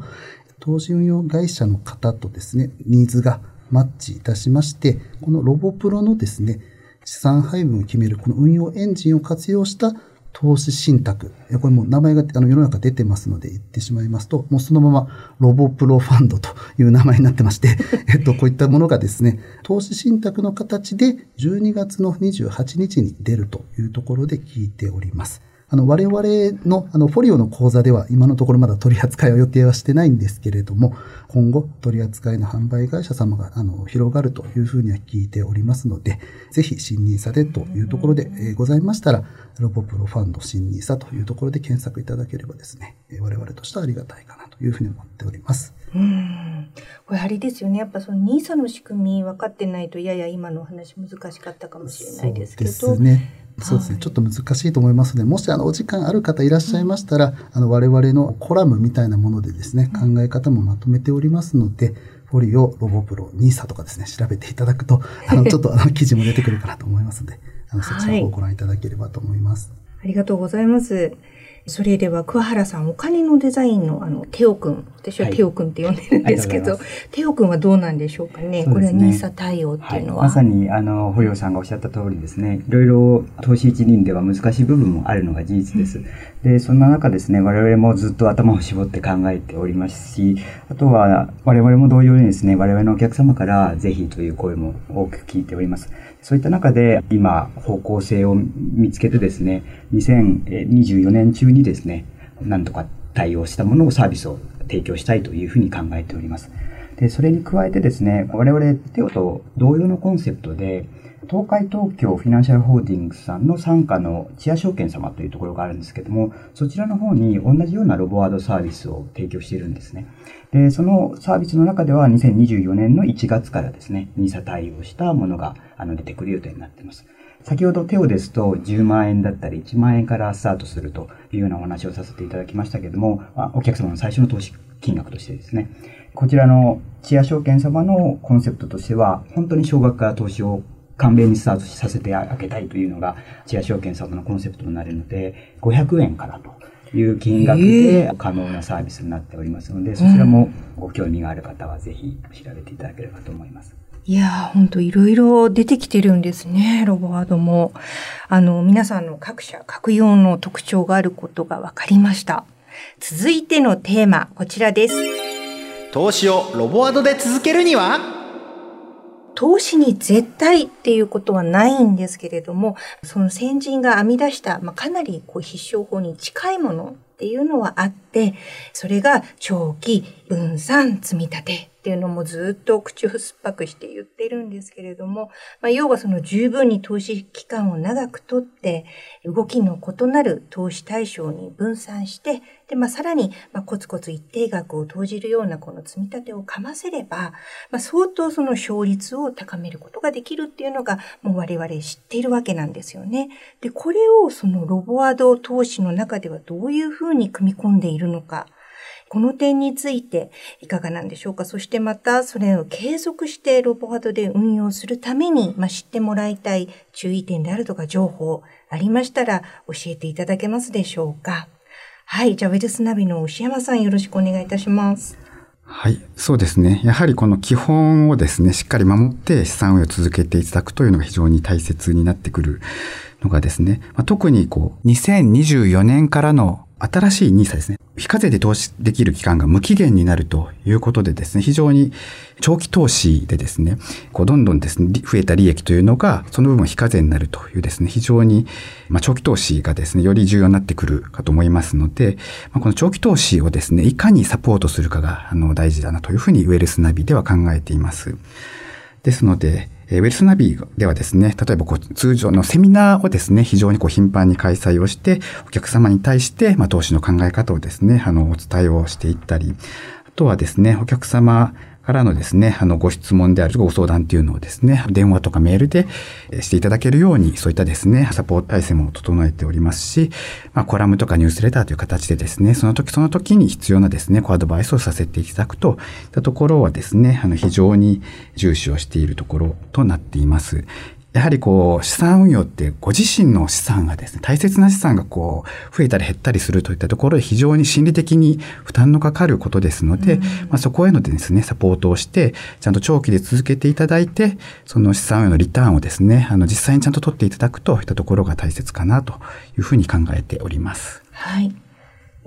投資運用会社の方とですね、ニーズがマッチいたしまして、このロボプロのですね、資産配分を決めるこの運用エンジンを活用した投資信託。これも名前があの世の中出てますので言ってしまいますと、もうそのままロボプロファンドという名前になってまして、<laughs> えっと、こういったものがですね、投資信託の形で12月の28日に出るというところで聞いております。あの、我々の、あの、フォリオの講座では今のところまだ取り扱いは予定はしてないんですけれども、今後取り扱いの販売会社様が、あの、広がるというふうには聞いておりますので、ぜひ新任さでというところで、えー、ございましたら、ロボプロファンド新任さというところで検索いただければですね、我々としてはありがたいかなというふうに思っております。うん。これあれですよね。やっぱその NISA の仕組み分かってないと、やや今のお話難しかったかもしれないですけど。そうですね。そうですね、はい、ちょっと難しいと思いますので、もしあのお時間ある方いらっしゃいましたら、うん、あの我々のコラムみたいなものでですね、考え方もまとめておりますので、フォリオ、ロボプロ、ニーサとかですね、調べていただくと、<laughs> あの、ちょっとあの記事も出てくるかなと思いますので、あの、そちらをご覧いただければと思います。はい、ありがとうございます。それでは桑原さん、お金のデザインのあの、テオくん。私はテオくんって呼んでるんですけど、はい、テオくんはどうなんでしょうかね？ねこれはニーサ対応っていうのは？はい、まさに、あの、堀尾さんがおっしゃった通りですね、いろいろ投資一輪では難しい部分もあるのが事実です。うん、で、そんな中ですね、我々もずっと頭を絞って考えておりますし、あとは我々も同様にですね、我々のお客様からぜひという声も多く聞いております。そういった中で今方向性を見つけてですね、2024年中にですね、なんとか対応したものをサービスを提供したいというふうに考えております。で、それに加えてですね、我々テオと同様のコンセプトで、東海東京フィナンシャルホールディングスさんの傘下のチア証券様というところがあるんですけども、そちらの方に同じようなロボワードサービスを提供しているんですね。で、そのサービスの中では2024年の1月からですね、NISA 対応したものがあの出てくる予定になっています。先ほどテオですと10万円だったり1万円からスタートするというようなお話をさせていただきましたけども、お客様の最初の投資金額としてですね、こちらのチア証券様のコンセプトとしては、本当に少額から投資を簡便にスタートさせてあげたいというのが、チア証券様のコンセプトになるので、500円からという金額で可能なサービスになっておりますので、そちらもご興味がある方はぜひ調べていただければと思います。いやー、ほんといろいろ出てきてるんですね、ロボワードも。あの、皆さんの各社、各用の特徴があることが分かりました。続いてのテーマ、こちらです。投資をロボワードで続けるには投資に絶対っていうことはないんですけれども、その先人が編み出した、まあ、かなりこう必勝法に近いものっていうのはあって、それが長期分散積み立てっていうのもずっと口を酸っぱくして言ってるんですけれども、まあ、要はその十分に投資期間を長くとって、動きの異なる投資対象に分散して、で、まあ、さらに、まあ、コツコツ一定額を投じるようなこの積み立てをかませれば、まあ、相当その勝率を高めることができるっていうのが、もう我々知っているわけなんですよね。で、これをそのロボワード投資の中ではどういうふうに組み込んでいるのか。この点についていかがなんでしょうか？そしてまたそれを継続してロボワードで運用するために、まあ、知ってもらいたい注意点であるとか情報ありましたら教えていただけますでしょうか？はい。じゃあ、ウェルスナビの牛山さんよろしくお願いいたします。はい、そうですね。やはりこの基本をですね、しっかり守って資産運用を続けていただくというのが非常に大切になってくるのがですね、まあ、特にこう、2024年からの新しい NISA ですね。非課税で投資できる期間が無期限になるということでですね、非常に長期投資でですね、こうどんどんですね、増えた利益というのが、その部分は非課税になるというですね、非常に、まあ、長期投資がですね、より重要になってくるかと思いますので、まあ、この長期投資をですね、いかにサポートするかが、あの、大事だなというふうにウェルスナビでは考えています。ですので、えウェルスナビではですね、例えばこう通常のセミナーをですね、非常にこう頻繁に開催をして、お客様に対して、まあ、投資の考え方をですね、あの、お伝えをしていったり、あとはですね、お客様からのですね、あの、ご質問であるとかご相談っていうのをですね、電話とかメールでしていただけるように、そういったですね、サポート体制も整えておりますし、まあ、コラムとかニュースレターという形でですね、その時その時に必要なですね、こうアドバイスをさせていただくといったところはですね、あの、非常に重視をしているところとなっています。やはりこう、資産運用ってご自身の資産がですね、大切な資産がこう、増えたり減ったりするといったところで非常に心理的に負担のかかることですので、まあ、そこへのですね、サポートをして、ちゃんと長期で続けていただいて、その資産運用のリターンをですね、あの、実際にちゃんと取っていただくといったところが大切かなというふうに考えております。はい。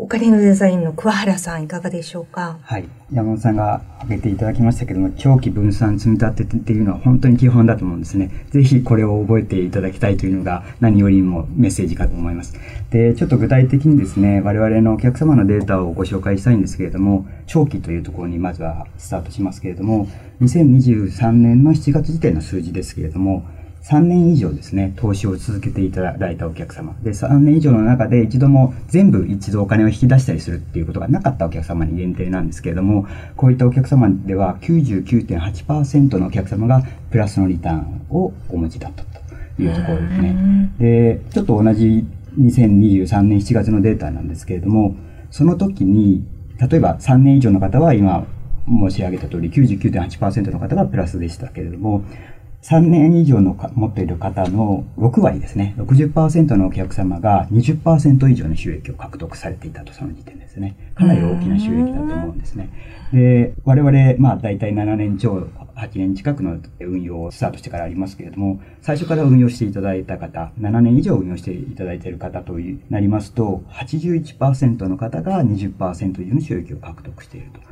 お金のデザインの桑原さんいかがでしょうか？はい。山本さんが挙げていただきましたけども、長期分散積み立てっていうのは本当に基本だと思うんですね。ぜひこれを覚えていただきたいというのが何よりもメッセージかと思います。で、ちょっと具体的にですね、我々のお客様のデータをご紹介したいんですけれども、長期というところにまずはスタートしますけれども、2023年の7月時点の数字ですけれども、3年以上ですね、投資を続けていただいたお客様。で、3年以上の中で一度も全部一度お金を引き出したりするっていうことがなかったお客様に限定なんですけれども、こういったお客様では99.8%のお客様がプラスのリターンをお持ちだったというところですね。で、ちょっと同じ2023年7月のデータなんですけれども、その時に、例えば3年以上の方は今申し上げた通り99.8%の方がプラスでしたけれども、3年以上のか持っている方の6割ですね、60%のお客様が20%以上の収益を獲得されていたと、その時点ですね。かなり大きな収益だと思うんですね。で、我々、まあ大体7年超、8年近くの運用をスタートしてからありますけれども、最初から運用していただいた方、7年以上運用していただいている方となりますと、81%の方が20%以上の収益を獲得していると。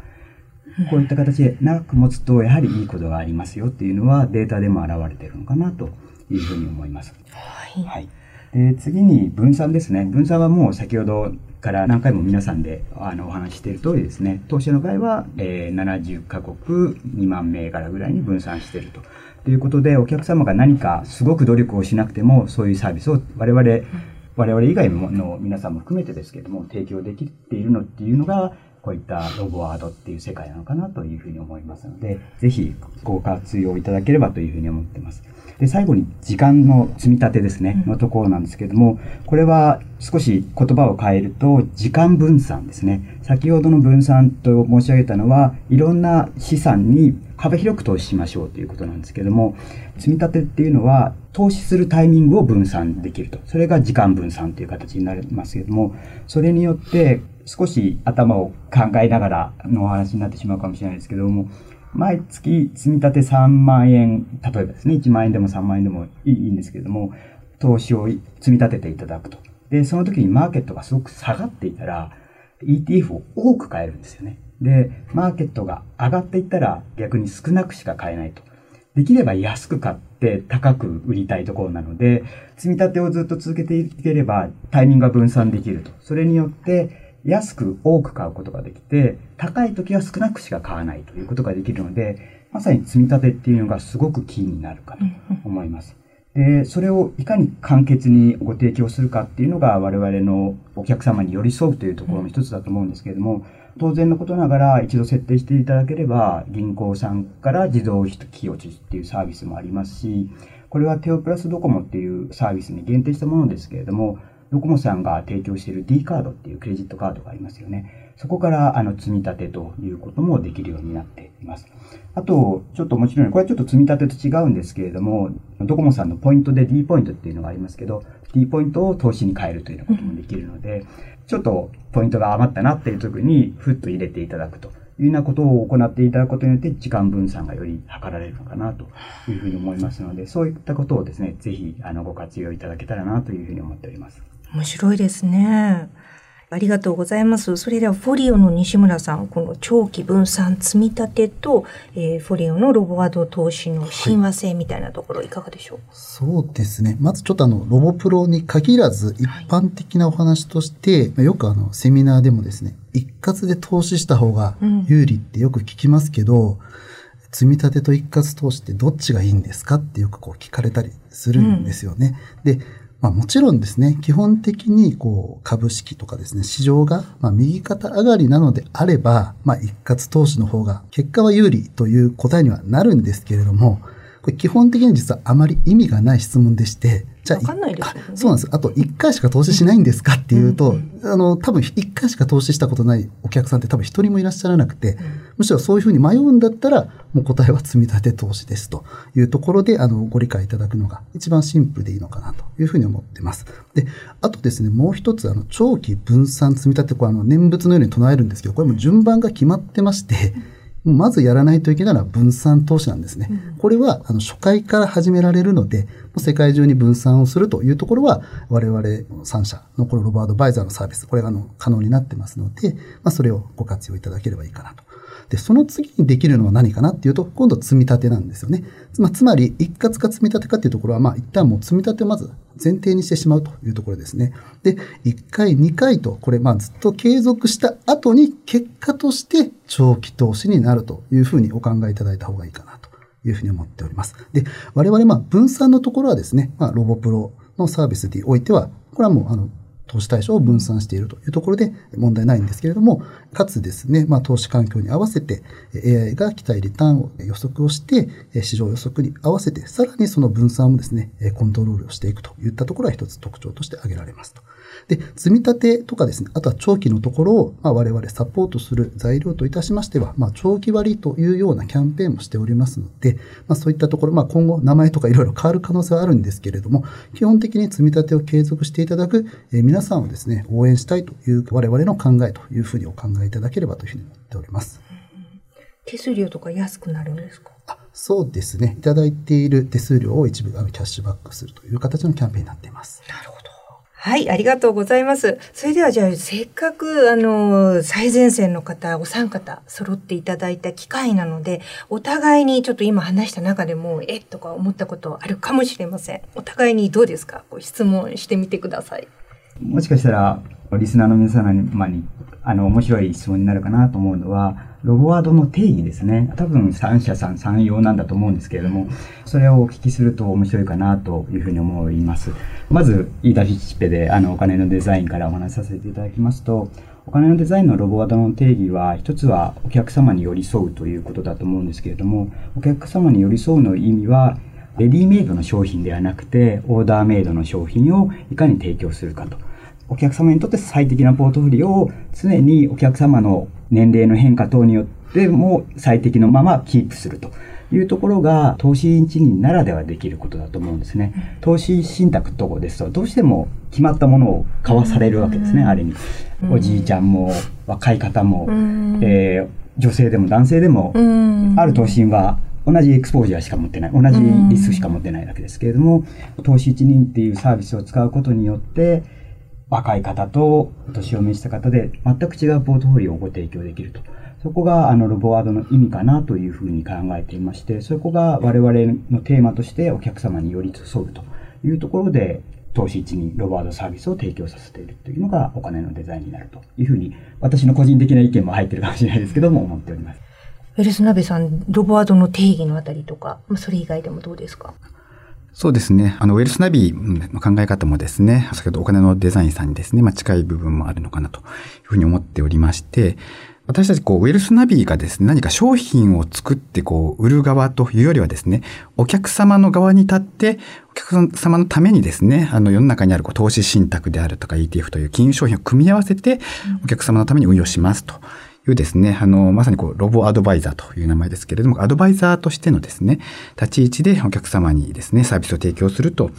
こういった形で長く持つと、やはりいいことがありますよっていうのはデータでも現れているのかなというふうに思います。はい。はい。で、次に分散ですね。分散はもう先ほどから何回も皆さんであのお話ししている通りですね。当社の場合は、えー70カ国2万銘柄ぐらいに分散していると。ということで、お客様が何かすごく努力をしなくても、そういうサービスを我々、我々以外の皆さんも含めてですけれども、提供できているのっていうのが、こういったロボワードっていう世界なのかなというふうに思いますので、ぜひご活用いただければというふうに思っています。で、最後に時間の積み立てですね、のところなんですけれども、これは少し言葉を変えると、時間分散ですね。先ほどの分散と申し上げたのは、いろんな資産に幅広く投資しましょうということなんですけども、積み立てっていうのは、投資するタイミングを分散できると。それが時間分散という形になりますけども、それによって少し頭を考えながらのお話になってしまうかもしれないですけども、毎月積み立て3万円、例えばですね、1万円でも3万円でもいいんですけども、投資を積み立てていただくと。で、その時にマーケットがすごく下がっていたら、ETF を多く買えるんですよね。で、マーケットが上がっていったら逆に少なくしか買えないと。できれば安く買って高く売りたいところなので、積み立てをずっと続けていければタイミングが分散できると。それによって安く多く買うことができて、高い時は少なくしか買わないということができるので、まさに積み立てっていうのがすごくキーになるかと思います。で、それをいかに簡潔にご提供するかっていうのが我々のお客様に寄り添うというところの一つだと思うんですけれども、当然のことながら一度設定していただければ銀行さんから自動引き落ちっていうサービスもありますし、これはテオプラスドコモっていうサービスに限定したものですけれども、ドコモさんが提供している D カードっていうクレジットカードがありますよね。そこからあの積み立てということもできるようになっています。あと、ちょっと面白い、これはちょっと積み立てと違うんですけれども、ドコモさんのポイントで D ポイントっていうのがありますけど、D ポイントを投資に変えるというようなこともできるので、ちょっとポイントが余ったなっていう時に、ふっと入れていただくというようなことを行っていただくことによって、時間分散がより図られるのかなというふうに思いますので、そういったことをですね、ぜひあのご活用いただけたらなというふうに思っております。面白いですね。ありがとうございます。それではフォリオの西村さん、この長期分散積み立てと、えー、フォリオのロボワード投資の親和性みたいなところ、いかがでしょう、はい、そうですね。まずちょっとあの、ロボプロに限らず、一般的なお話として、はい、よくあの、セミナーでもですね、一括で投資した方が有利ってよく聞きますけど、うん積み立てと一括投資ってどっちがいいんですかってよくこう聞かれたりするんですよね。うん、で、まあもちろんですね、基本的にこう株式とかですね、市場がまあ右肩上がりなのであれば、まあ一括投資の方が結果は有利という答えにはなるんですけれども、これ基本的に実はあまり意味がない質問でして、じゃあ、ね、そうなんです。あと、1回しか投資しないんですかっていうと、うんうん、あの、多分1回しか投資したことないお客さんって多分一人もいらっしゃらなくて、うん、むしろそういうふうに迷うんだったら、もう答えは積み立て投資ですというところで、あの、ご理解いただくのが一番シンプルでいいのかなというふうに思ってます。で、あとですね、もう一つ、あの、長期分散積み立て、これあの、念仏のように唱えるんですけど、これも順番が決まってまして、まずやらないといけないのは分散投資なんですね。これはあの初回から始められるので、世界中に分散をするというところは、我々3社のこのロボアドバイザーのサービス、これがあの可能になってますので、まあ、それをご活用いただければいいかなとで、その次にできるのは何かなっていうと、今度積み立てなんですよね。まあ、つまり、一括か積み立てかっていうところは、まあ、一旦もう積み立てをまず前提にしてしまうというところですね。で、1回、2回と、これ、まあ、ずっと継続した後に、結果として長期投資になるというふうにお考えいただいた方がいいかなというふうに思っております。で、我々、まあ、分散のところはですね、まあ、ロボプロのサービスにおいては、これはもう、あの、投資対象を分散しているというところで問題ないんですけれども、かつですね、まあ、投資環境に合わせて AI が期待リターンを予測をして、市場予測に合わせて、さらにその分散をですね、コントロールをしていくといったところは一つ特徴として挙げられますと。で、積み立てとかですね、あとは長期のところを、まあ、我々サポートする材料といたしましては、まあ、長期割というようなキャンペーンもしておりますので、まあ、そういったところ、まあ、今後名前とかいろいろ変わる可能性はあるんですけれども、基本的に積み立てを継続していただく、えー、皆さんをですね、応援したいという我々の考えというふうにお考えいただければというふうに思っております。手数料とか安くなるんですか？そうですね。いただいている手数料を一部キャッシュバックするという形のキャンペーンになっています。なるほど。はい、ありがとうございます。それではじゃあ、せっかく、あの、最前線の方、お三方、揃っていただいた機会なので、お互いにちょっと今話した中でも、えっとか思ったことあるかもしれません。お互いにどうですか？ご質問してみてください。もしかしたら、リスナーの皆様に、あの、面白い質問になるかなと思うのは、ロボワードの定義ですね。多分三者さん三様なんだと思うんですけれども、それをお聞きすると面白いかなというふうに思います。まず、言い出しっぺで、あの、お金のデザインからお話しさせていただきますと、お金のデザインのロボワードの定義は、一つはお客様に寄り添うということだと思うんですけれども、お客様に寄り添うの意味は、レディメイドの商品ではなくて、オーダーメイドの商品をいかに提供するかと。お客様にとって最適なポートフォリオを常にお客様の年齢の変化等によっても最適のままキープするというところが投資一人ならではできることだと思うんですね。投資信託とこですとどうしても決まったものを買わされるわけですね、ある意味。おじいちゃんも若い方も、えー、女性でも男性でも、ある投資人は同じエクスポージャーしか持ってない、同じリスクしか持ってないわけですけれども、投資一人っていうサービスを使うことによって、若い方とお年を召した方で全く違うポートフォリオをご提供できると。そこがあのロボワードの意味かなというふうに考えていまして、そこが我々のテーマとしてお客様に寄り添うというところで投資一にロボワードサービスを提供させているというのがお金のデザインになるというふうに、私の個人的な意見も入ってるかもしれないですけども、思っております。ウェルスナベさん、ロボワードの定義のあたりとか、それ以外でもどうですか？そうですね。あの、ウェルスナビの考え方もですね、先ほどお金のデザインさんにですね、まあ、近い部分もあるのかなというふうに思っておりまして、私たち、こう、ウェルスナビがですね、何か商品を作って、こう、売る側というよりはですね、お客様の側に立って、お客様のためにですね、あの、世の中にあるこう投資信託であるとか ETF という金融商品を組み合わせて、お客様のために運用しますと。いうですね、あの、まさにこう、ロボアドバイザーという名前ですけれども、アドバイザーとしてのですね、立ち位置でお客様にですね、サービスを提供すると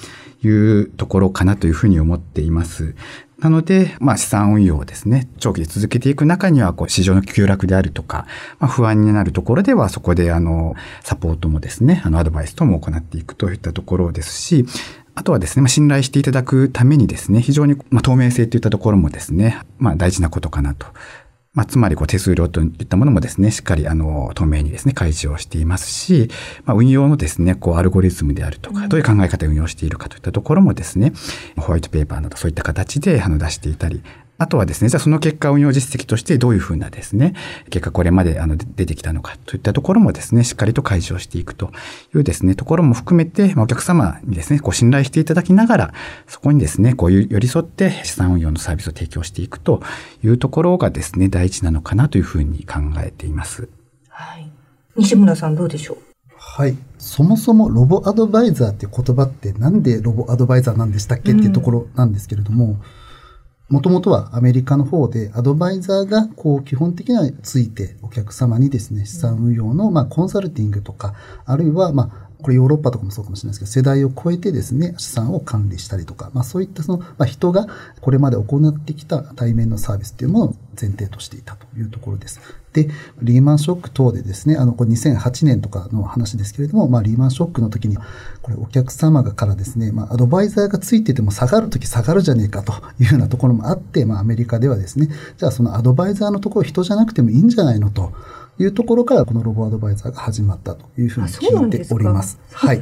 いうところかなというふうに思っています。なので、まあ資産運用をですね、長期で続けていく中には、こう市場の急落であるとか、まあ不安になるところでは、そこであの、サポートもですね、あの、アドバイスとも行っていくといったところですし、あとはですね、まあ、信頼していただくためにですね、非常に、まあ、透明性といったところもですね、まあ大事なことかなとまあ、つまりこう手数料といったものもですね、しっかりあの透明にですね、開示をしていますし、まあ、運用のですね、こうアルゴリズムであるとか、どういう考え方で運用しているかといったところもですね、ホワイトペーパーなどそういった形であの出していたり、あとはですね、じゃあその結果運用実績としてどういうふうなですね、結果これまであの出てきたのかといったところもですね、しっかりと開示をしていくというですね、ところも含めて、まあ、お客様にですね、こう信頼していただきながら、そこにですね、こういう寄り添って資産運用のサービスを提供していくというところがですね、大事なのかなというふうに考えています。はい。西村さんどうでしょう？はい。そもそもロボアドバイザーっていう言葉ってなんでロボアドバイザーなんでしたっけっていうところなんですけれども、うんもともとはアメリカの方でアドバイザーがこう基本的にはついてお客様にですね、資産運用のまあコンサルティングとか、あるいはまあこれヨーロッパとかもそうかもしれないですけど、世代を超えてですね、資産を管理したりとか、まあそういったその、まあ、人がこれまで行ってきた対面のサービスっていうものを前提としていたというところです。で、リーマンショック等でですね、あの、これ2008年とかの話ですけれども、まあリーマンショックの時に、これお客様がからですね、まあアドバイザーがついてても下がる時下がるじゃねえかというようなところもあって、まあアメリカではですね、じゃあそのアドバイザーのところ人じゃなくてもいいんじゃないのと。いうところからこのロボアドバイザーが始まったというふうに聞いております。<laughs> はい。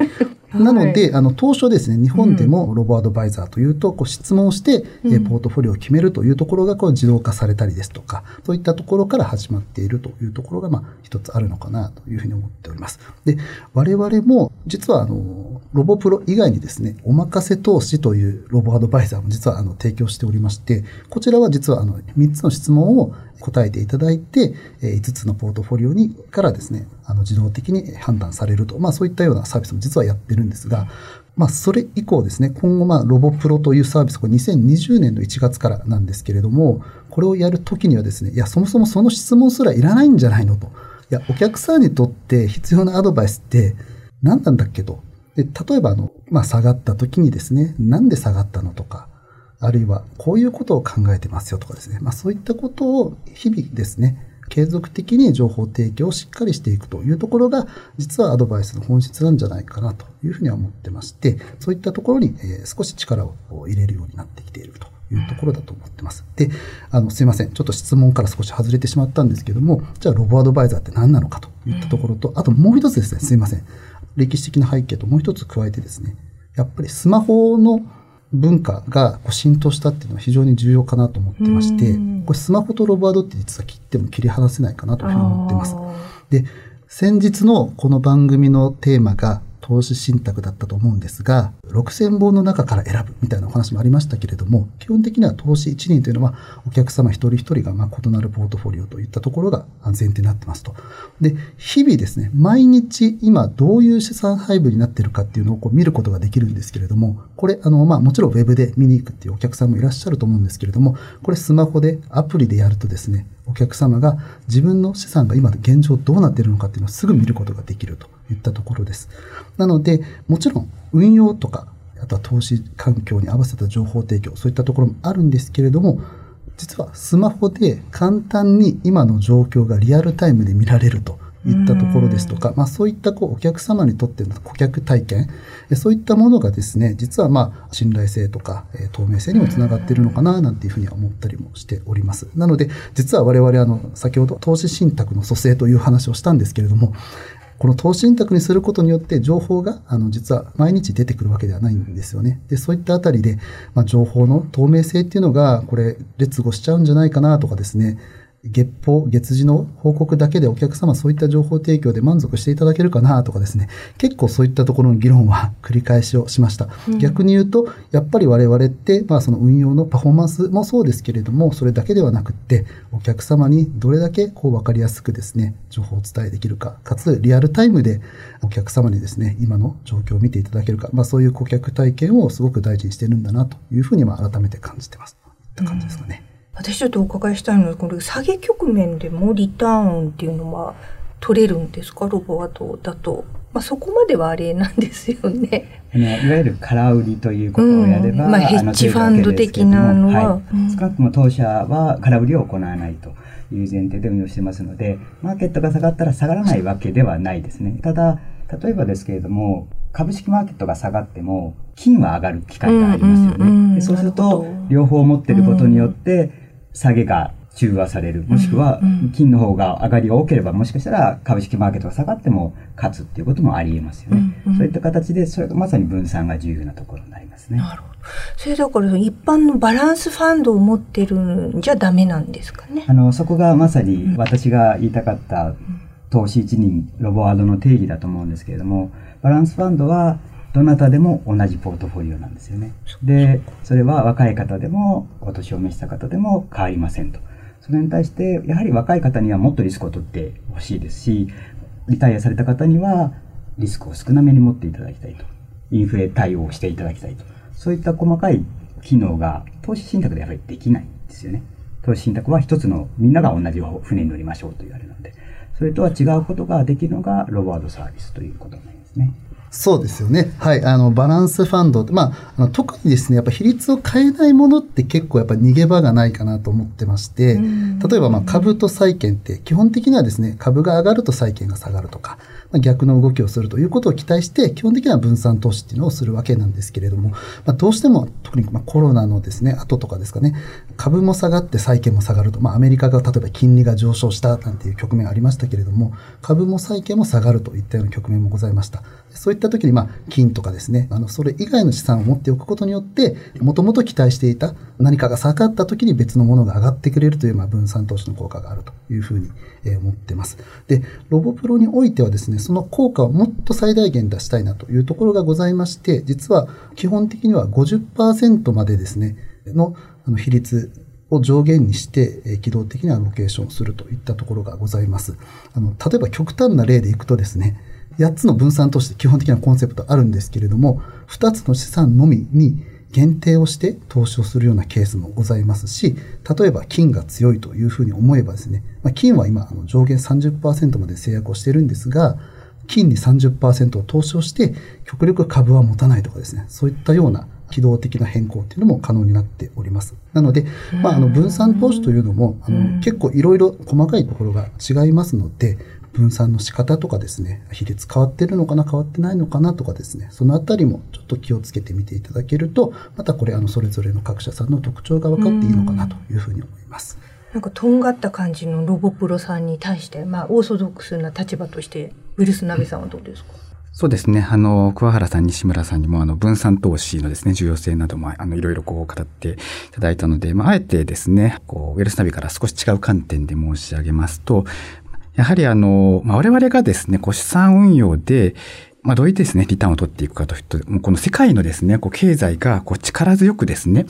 なので、あの、当初ですね、日本でもロボアドバイザーというと、こう質問して、うん、ポートフォリオを決めるというところが、こう自動化されたりですとか、そういったところから始まっているというところが、まあ、一つあるのかなというふうに思っております。で、我々も、実は、あの、ロボプロ以外にですね、お任せ投資というロボアドバイザーも実は、あの、提供しておりまして、こちらは実は、あの、3つの質問を答えていただいて、5つのポートフォリオにからですね、あの自動的に判断されると、まあそういったようなサービスも実はやってるんですが、まあそれ以降ですね、今後まあロボプロというサービス、これ2020年の1月からなんですけれども、これをやるときにはですね、いや、そもそもその質問すらいらないんじゃないのと。いや、お客さんにとって必要なアドバイスって何なんだっけと。で例えばあの、まあ下がった時にですね、なんで下がったのとか、あるいはこういうことを考えてますよとかですね。まあそういったことを日々ですね、継続的に情報提供をしっかりしていくというところが、実はアドバイスの本質なんじゃないかなというふうには思ってまして、そういったところに少し力を入れるようになってきているというところだと思ってます。で、あの、すいません。ちょっと質問から少し外れてしまったんですけども、じゃあロボアドバイザーって何なのかといったところと、あともう一つですね、すいません。歴史的な背景ともう一つ加えてですね、やっぱりスマホの文化が浸透したっていうのは非常に重要かなと思ってまして、これスマホとロボアドって実は切っても切り離せないかなというふうに思ってます。で、先日のこの番組のテーマが投資信託だったと思うんですが、6000本の中から選ぶみたいなお話もありましたけれども、基本的には投資1人というのは、お客様一人一人がま異なるポートフォリオといったところが前提になってますと。で、日々ですね、毎日今どういう資産配分になっているかっていうのをこう見ることができるんですけれども、これ、あの、まあもちろんウェブで見に行くっていうお客さんもいらっしゃると思うんですけれども、これスマホでアプリでやるとですね、お客様が自分の資産が今現状どうなっているのかっていうのをすぐ見ることができるといったところです。なので、もちろん運用とか、あとは投資環境に合わせた情報提供、そういったところもあるんですけれども、実はスマホで簡単に今の状況がリアルタイムで見られるといったところですとか、まあそういったこうお客様にとっての顧客体験、そういったものがですね、実はまあ信頼性とか透明性にもつながっているのかななんていうふうには思ったりもしております。なので、実は我々あの、先ほど投資信託の蘇生という話をしたんですけれども、この投資信託にすることによって情報が、あの、実は毎日出てくるわけではないんですよね。で、そういったあたりで、まあ、情報の透明性っていうのが、これ、劣後しちゃうんじゃないかなとかですね、月報、月次の報告だけでお客様そういった情報提供で満足していただけるかなとかですね、結構そういったところの議論は繰り返しをしました。うん、逆に言うと、やっぱり我々って、まあその運用のパフォーマンスもそうですけれども、それだけではなくって、お客様にどれだけこう分かりやすくですね、情報をお伝えできるか、かつリアルタイムでお客様にですね、今の状況を見ていただけるか、まあそういう顧客体験をすごく大事にしてるんだなというふうにまあ改めて感じてます。といった感じですかね。うん私ちょっとお伺いしたいのは、これ下げ局面でもリターンっていうのは取れるんですか？ロボアドだと。まあ、そこまではあれなんですよね。<laughs> いわゆる空売りということをやれば、うん、まあ、ヘッジファンド的なのは、はい、少なくとも当社は空売りを行わないという前提で運用してますので、マーケットが下がったら下がらないわけではないですね。ただ、例えばですけれども、株式マーケットが下がっても、金は上がる機会がありますよね。そうすると、両方持ってることによって、下げが中和される。もしくは、金の方が上がりが多ければ、もしかしたら株式マーケットが下がっても勝つっていうこともあり得ますよね。うんうん、そういった形で、それがまさに分散が重要なところになりますね。なるほど。それだから一般のバランスファンドを持ってるんじゃダメなんですかね。あの、そこがまさに私が言いたかった投資一人ロボワードの定義だと思うんですけれども、バランスファンドはどなたでも同じポートフォリオなんですよね。で、それは若い方でも、お年を召した方でも変わりませんと。それに対して、やはり若い方にはもっとリスクを取ってほしいですし、リタイアされた方にはリスクを少なめに持っていただきたいと。インフレ対応をしていただきたいと。そういった細かい機能が投資信託でやはりできないんですよね。投資信託は一つのみんなが同じ船に乗りましょうと言われるので、それとは違うことができるのがロボワードサービスということになりますね。そうですよね。はい。あの、バランスファンド。まあ、あの特にですね、やっぱ比率を変えないものって結構やっぱ逃げ場がないかなと思ってまして、例えばまあ株と債券って基本的にはですね、株が上がると債券が下がるとか、まあ、逆の動きをするということを期待して、基本的には分散投資っていうのをするわけなんですけれども、まあ、どうしても、特にまあコロナのですね、後とかですかね、株も下がって債券も下がると、まあ、アメリカが例えば金利が上昇したなんていう局面ありましたけれども、株も債券も下がるといったような局面もございました。そういった時に、まあ、金とかですね、あの、それ以外の資産を持っておくことによって、もともと期待していた何かが下がった時に別のものが上がってくれるという、まあ、分散投資の効果があるというふうに、え思ってます。で、ロボプロにおいてはですね、その効果をもっと最大限出したいなというところがございまして、実は基本的には50%までですね、のあの比率を上限にして、機動的なロケーションするといったところがございます。あの、例えば極端な例でいくとですね、8つの分散として基本的なコンセプトあるんですけれども、2つの資産のみに限定をして投資をするようなケースもございますし、例えば金が強いというふうに思えばですね、まあ、金は今上限30%まで制約をしているんですが、金に30%を投資をして、極力株は持たないとかですね、そういったような機動的な変更っていうのも可能になっております。なので、まあ、あの分散投資というのも、あの結構いろいろ細かいところが違いますので、分散の仕方とかですね、比率変わってるのかな、変わってないのかなとかですね、そのあたりもちょっと気をつけてみていただけると、またこれ、あの、それぞれの各社さんの特徴が分かっていいのかなというふうに思います。なんか、とんがった感じのロボプロさんに対して、まあ、オーソドックスな立場として、ウィルスナビさんはどうですか、そうですね。あの、桑原さん、西村さんにも、あの、分散投資のですね、重要性なども、あの、いろいろこう語っていただいたので、まあ、あえてですね、こう、ウェルスナビから少し違う観点で申し上げますと、やはりあの、まあ、我々がですね、こう資産運用で、まあ、どういうですね、リターンを取っていくかというと、もうこの世界のですね、こう経済がこう力強くですね、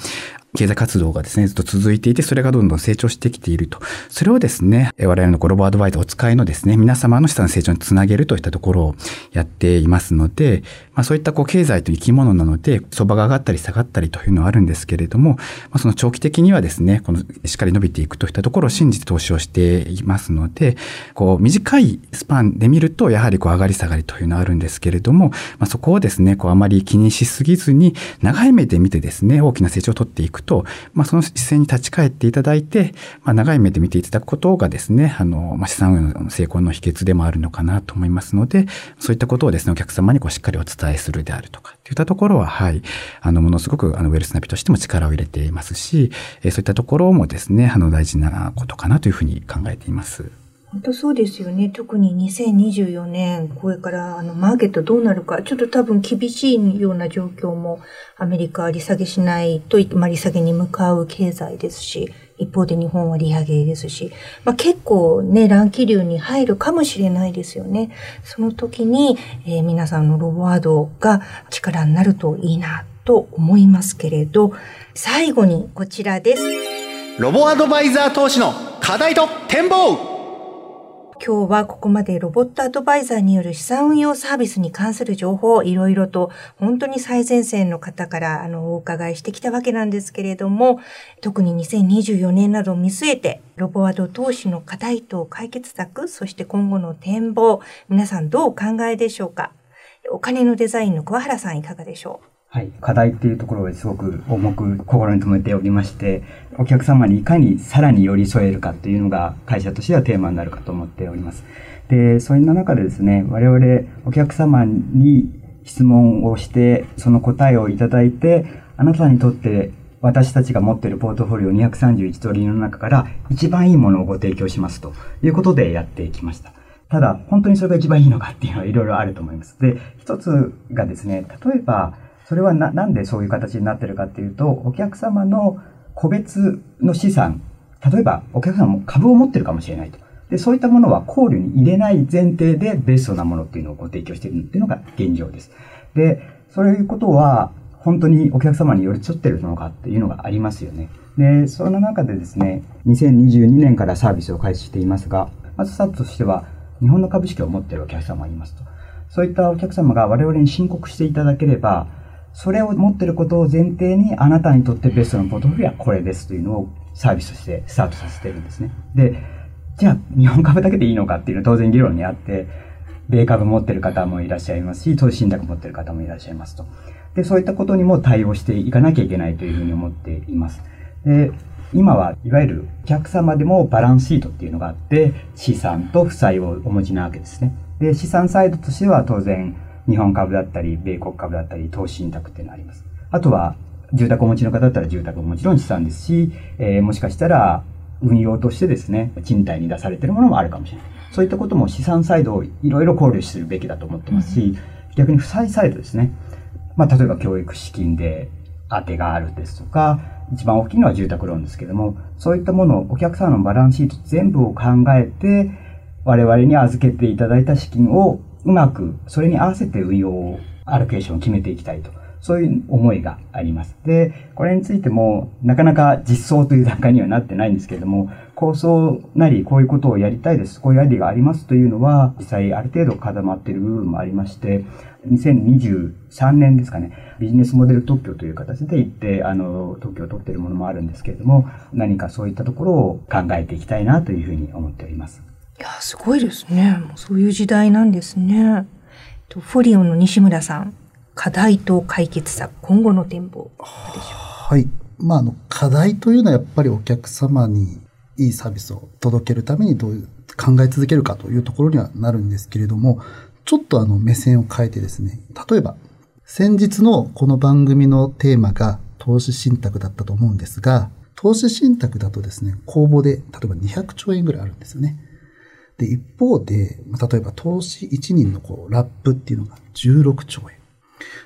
経済活動がですね、ずっと続いていて、それがどんどん成長してきていると。それをですね、我々のロボアドバイザーお使いのですね、皆様の資産成長につなげるといったところをやっていますので、まあそういったこう経済という生き物なので、相場が上がったり下がったりというのはあるんですけれども、まあその長期的にはですね、このしっかり伸びていくといったところを信じて投資をしていますので、こう短いスパンで見ると、やはりこう上がり下がりというのはあるんですけれども、まあそこをですね、こうあまり気にしすぎずに、長い目で見てですね、大きな成長を取っていくと、まあその姿勢に立ち返っていただいて、まあ、長い目で見ていただくことがですね、あの、まあ、資産運用の成功の秘訣でもあるのかなと思いますので、そういったことをですね、お客様にこうしっかりお伝えするであるとか、といったところは、はい、あの、ものすごく、あの、ウェルスナビとしても力を入れていますし、えそういったところもですね、あの、大事なことかなというふうに考えています。本当そうですよね。特に2024年、これからあのマーケットどうなるか、ちょっと多分厳しいような状況もアメリカは利下げしないと、まあ、利下げに向かう経済ですし、一方で日本は利上げですし、まあ、結構ね、乱気流に入るかもしれないですよね。その時に、えー、皆さんのロボワードが力になるといいなと思いますけれど、最後にこちらです。ロボアドバイザー投資の課題と展望今日はここまでロボットアドバイザーによる資産運用サービスに関する情報をいろいろと本当に最前線の方からあのお伺いしてきたわけなんですけれども、特に2024年などを見据えてロボアド投資の課題と解決策、そして今後の展望、皆さんどうお考えでしょうか？お金のデザインの桑原さんいかがでしょう？はい、課題っていうところをすごく重く心に留めておりまして、お客様にいかにさらに寄り添えるかっていうのが会社としてはテーマになるかと思っております。で、そんな中でですね、我々お客様に質問をして、その答えをいただいて、あなたにとって私たちが持っているポートフォリオ231通りの中から一番いいものをご提供しますということでやってきました。ただ、本当にそれが一番いいのかっていうのはいろいろあると思います。で、一つがですね、例えば、それはな、なんでそういう形になってるかっていうと、お客様の個別の資産、例えばお客様も株を持ってるかもしれないと。で、そういったものは考慮に入れない前提でベストなものっていうのをご提供しているっていうのが現状です。で、そういうことは本当にお客様に寄り添ってるのかっていうのがありますよね。で、その中でですね、2022年からサービスを開始していますが、まずスタートとしては、日本の株式を持っているお客様がいますと。そういったお客様が我々に申告していただければ、それを持ってることを前提に、あなたにとってベストのポートフォリオはこれですというのをサービスとしてスタートさせてるんですね。で、じゃあ日本株だけでいいのかっていうのは当然議論にあって、米株持ってる方もいらっしゃいますし、投資信託持ってる方もいらっしゃいますと。で、そういったことにも対応していかなきゃいけないというふうに思っています。で、今はいわゆるお客様でもバランスシートっていうのがあって、資産と負債をお持ちなわけですね。で、資産サイドとしては当然、日本株だったり、米国株だったり、投資信託っていうのがあります。あとは、住宅をお持ちの方だったら住宅ももちろん資産ですし、えー、もしかしたら運用としてですね、賃貸に出されているものもあるかもしれない。そういったことも資産サイドをいろいろ考慮するべきだと思ってますし、うん、逆に負債サイドですね。まあ、例えば教育資金で当てがあるですとか、一番大きいのは住宅ローンですけども、そういったものをお客さんのバランスシート全部を考えて、我々に預けていただいた資金をうまくそれに合わせて運用、アロケーションを決めていきたいと。そういう思いがあります。で、これについても、なかなか実装という段階にはなってないんですけれども、構想なり、こういうことをやりたいです、こういうアイデアがありますというのは、実際ある程度固まっている部分もありまして、2023年ですかね、ビジネスモデル特許という形で行って、あの、特許を取っているものもあるんですけれども、何かそういったところを考えていきたいなというふうに思っております。いや、すごいですね。もうそういう時代なんですね。フォリオの西村さん、課題と解決策、今後の展望、はい。まあ、あの、課題というのはやっぱりお客様にいいサービスを届けるためにどういう考え続けるかというところにはなるんですけれども、ちょっとあの目線を変えてですね、例えば、先日のこの番組のテーマが投資信託だったと思うんですが、投資信託だとですね、公募で例えば200兆円ぐらいあるんですよね。で、一方で、例えば投資1人のこうラップっていうのが16兆円。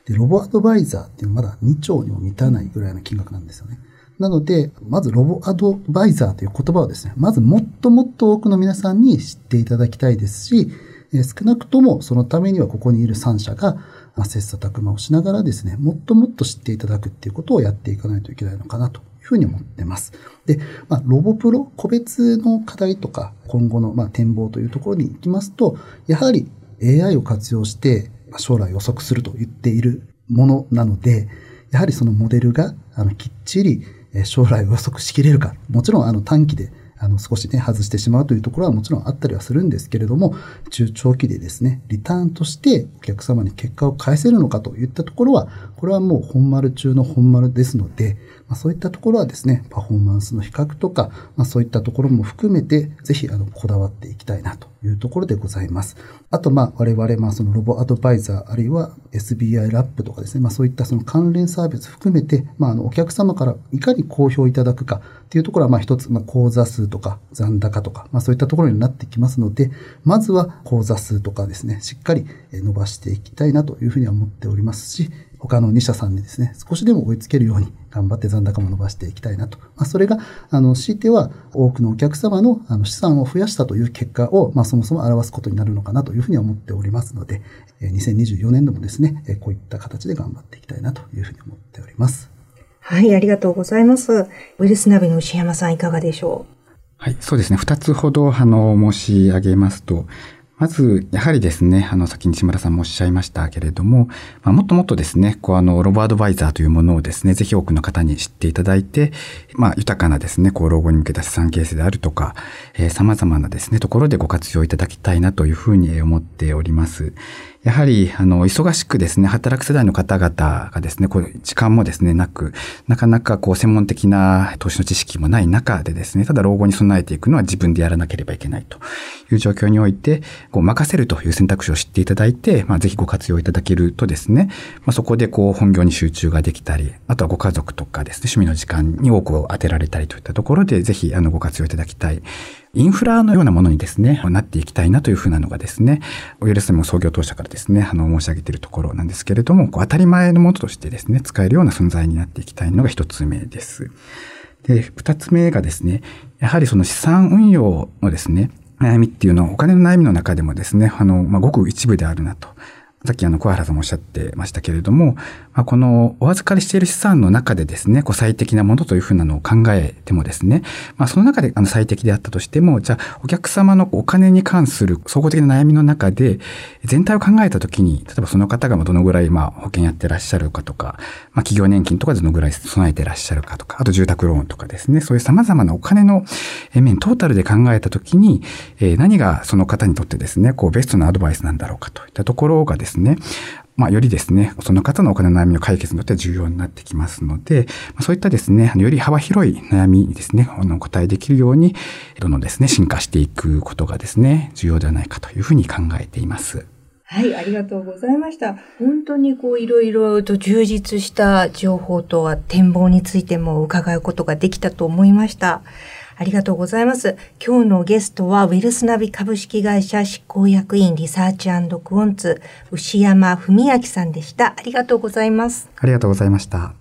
で、ロボアドバイザーっていうのはまだ2兆にも満たないぐらいの金額なんですよね。なので、まずロボアドバイザーという言葉をですね、まずもっともっと多くの皆さんに知っていただきたいですし、少なくともそのためにはここにいる3社が切磋琢磨をしながらですね、もっともっと知っていただくっていうことをやっていかないといけないのかなとふうに思ってます。で、まあ、ロボプロ、個別の課題とか、今後のまあ展望というところに行きますと、やはり AI を活用して将来予測すると言っているものなので、やはりそのモデルがあのきっちり将来を予測しきれるか、もちろんあの短期であの少しね、外してしまうというところはもちろんあったりはするんですけれども、中長期でですね、リターンとしてお客様に結果を返せるのかといったところは、これはもう本丸中の本丸ですので、まあ、そういったところはですね、パフォーマンスの比較とか、まあ、そういったところも含めて、ぜひあのこだわっていきたいなというところでございます。あと、まあ、我々、まあ、そのロボアドバイザー、あるいは SBI ラップとかですね、まあ、そういったその関連サービス含めて、まあ、あの、お客様からいかに好評いただくかっていうところは、まあ、一つ、まあ、口座数とか残高とか、まあ、そういったところになってきますので、まずは口座数とかですね、しっかり伸ばしていきたいなというふうには思っておりますし、他の2社さんにですね、少しでも追いつけるように頑張って残高も伸ばしていきたいなと。まあ、それが、あの、強いては多くのお客様のあの資産を増やしたという結果を、まあ、そもそも表すことになるのかなというふうには思っておりますので、2024年度もですね、こういった形で頑張っていきたいなというふうに思っております。はい、ありがとうございます。ウイルスナビの牛山さんいかがでしょう？はい、そうですね。二つほど、あの、申し上げますと、まず、やはりですね、あの、先に志村さんもおっしゃいましたけれども、まあ、もっともっとですね、こう、あの、ロボアドバイザーというものをですね、ぜひ多くの方に知っていただいて、まあ、豊かなですね、こう、老後に向けた資産形成であるとか、えー、様々なですね、ところでご活用いただきたいなというふうに思っております。やはり、あの、忙しくですね、働く世代の方々がですね、こう、時間もですね、なく、なかなかこう、専門的な投資の知識もない中でですね、ただ老後に備えていくのは自分でやらなければいけないという状況において、こう、任せるという選択肢を知っていただいて、まあ、ぜひご活用いただけるとですね、まあ、そこでこう、本業に集中ができたり、あとはご家族とかですね、趣味の時間に多くを当てられたりといったところで、ぜひ、あの、ご活用いただきたい。インフラのようなものにですね、なっていきたいなというふうなのがですね、オイルスも創業当社からですね、あの、申し上げているところなんですけれども、当たり前のものとしてですね、使えるような存在になっていきたいのが一つ目です。で、二つ目がですね、やはりその資産運用のですね、悩みっていうのはお金の悩みの中でもですね、あの、まあ、ごく一部であるなと。さっきあの、小原さんもおっしゃってましたけれども、まあ、このお預かりしている資産の中でですね、こう最適なものというふうなのを考えてもですね、まあ、その中であの最適であったとしても、じゃあお客様のお金に関する総合的な悩みの中で、全体を考えたときに、例えばその方がどのぐらいまあ保険やってらっしゃるかとか、まあ、企業年金とかどのぐらい備えてらっしゃるかとか、あと住宅ローンとかですね、そういう様々なお金の面、トータルで考えたときに、何がその方にとってですね、こうベストなアドバイスなんだろうかといったところがですね、ですねまあ、よりですね、その方のお金の悩みの解決にとっては重要になってきますので、そういったですね、より幅広い悩みにですね、お答えできるように、どんどんですね、進化していくことがですね、重要ではないかというふうに考えています。はい、ありがとうございました。本当にこういろいろと充実した情報とは展望についても伺うことができたと思いました。ありがとうございます。今日のゲストは、ウェルスナビ株式会社執行役員リサーチクオンツ、牛山文明さんでした。ありがとうございます。ありがとうございました。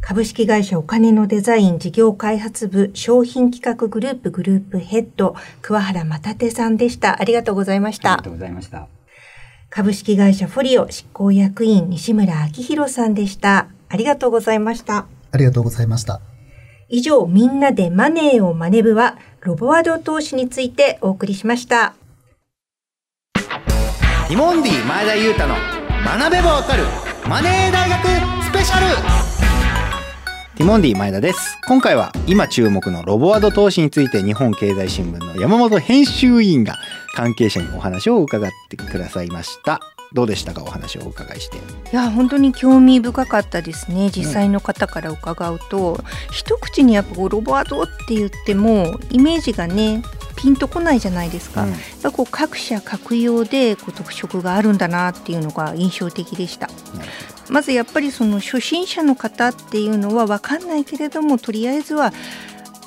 株式会社お金のデザイン事業開発部商品企画グループグループヘッド、桑原又手さんでした。ありがとうございました。ありがとうございました。株式会社フォリオ執行役員西村明宏さんでした。ありがとうございました。ありがとうございました。以上、みんなでマネーをマネ部は、ロボワード投資についてお送りしました。ティモンディ前田裕太の学べばわかるマネー大学スペシャルティモンディ前田です。今回は今注目のロボワード投資について日本経済新聞の山本編集委員が関係者にお話を伺ってくださいました。どうでしたか？お話をお伺いして。いや本当に興味深かったですね。実際の方から伺うと、うん、一口にやっぱロボアドって言ってもイメージがねピンとこないじゃないですか、うん、やっこう各社各用でこう特色があるんだなっていうのが印象的でした、うん、まずやっぱりその初心者の方っていうのは分かんないけれどもとりあえずは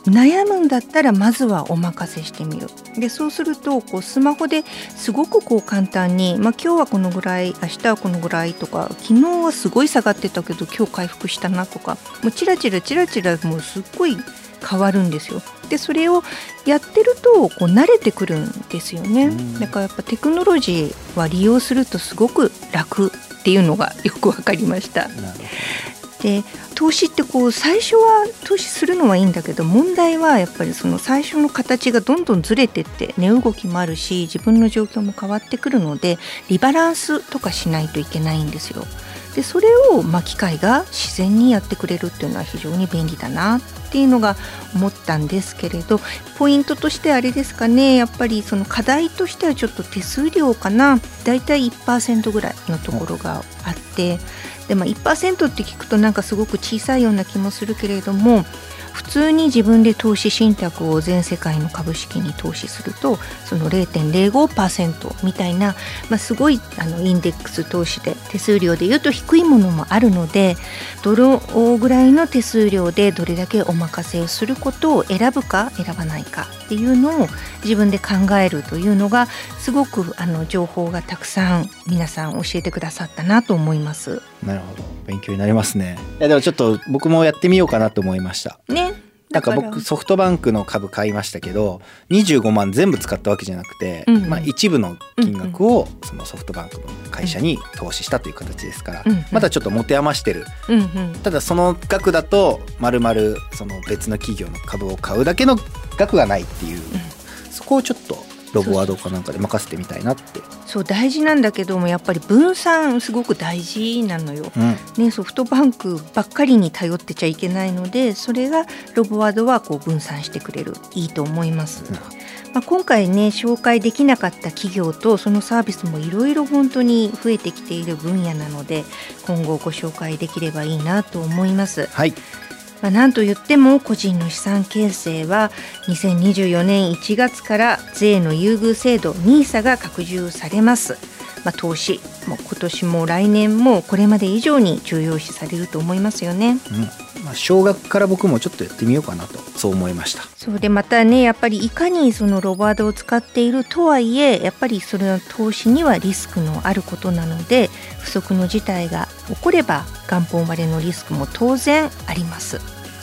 悩むんだったらまずはお任せしてみるでそうするとこうスマホですごくこう簡単に、まあ、今日はこのぐらい明日はこのぐらいとか昨日はすごい下がってたけど今日回復したなとかもうチラチラチラチラもうすっごい変わるんですよ。でそれをやってるとこう慣れてくるんですよね。だからやっぱテクノロジーは利用するとすごく楽っていうのがよく分かりました。で投資ってこう最初は投資するのはいいんだけど問題はやっぱりその最初の形がどんどんずれてって値動きもあるし自分の状況も変わってくるのでリバランスとかしないといけないんですよ。でそれを、まあ、機械が自然にやってくれるっていうのは非常に便利だなっていうのが思ったんですけれどポイントとしてあれですかねやっぱりその課題としてはちょっと手数料かなだいたい1%ぐらいのところがあってで、まあ、1%って聞くとなんかすごく小さいような気もするけれども普通に自分で投資信託を全世界の株式に投資するとその0.05%みたいな、まあ、すごいあのインデックス投資で手数料でいうと低いものもあるのでどのぐらいの手数料でどれだけお任せをすることを選ぶか選ばないかっていうのを自分で考えるというのがすごくあの情報がたくさん皆さん教えてくださったなと思います。なるほど勉強になりますね。いやでもちょっと僕もやってみようかなと思いました。ね。なんか僕ソフトバンクの株買いましたけど25万全部使ったわけじゃなくて、うん。うん、まあ、一部の金額をそのソフトバンクの会社に投資したという形ですから、うんうん、まだちょっと持て余してる、うんうん、ただその額だとまるまるその別の企業の株を買うだけの額がないっていう、うん、そこをちょっとロボワードかなんかで任せてみたいなってそう大事なんだけどもやっぱり分散すごく大事なのよ、うん、ね、ソフトバンクばっかりに頼ってちゃいけないのでそれがロボワードはこう分散してくれる。いいと思います。うん。まあ、今回ね紹介できなかった企業とそのサービスもいろいろ本当に増えてきている分野なので今後ご紹介できればいいなと思います。はいまあ、なんと言っても個人の資産形成は2024年1月から税の優遇制度 NISA が拡充されます。まあ、投資も今年も来年もこれまで以上に重要視されると思いますよね。うん。まあ、少額から僕もちょっとやってみようかなとそう思いました。そうでまたねやっぱりいかにそのロバードを使っているとはいえやっぱりそれの投資にはリスクのあることなので不測の事態が起これば元本割れのリスクも当然あります。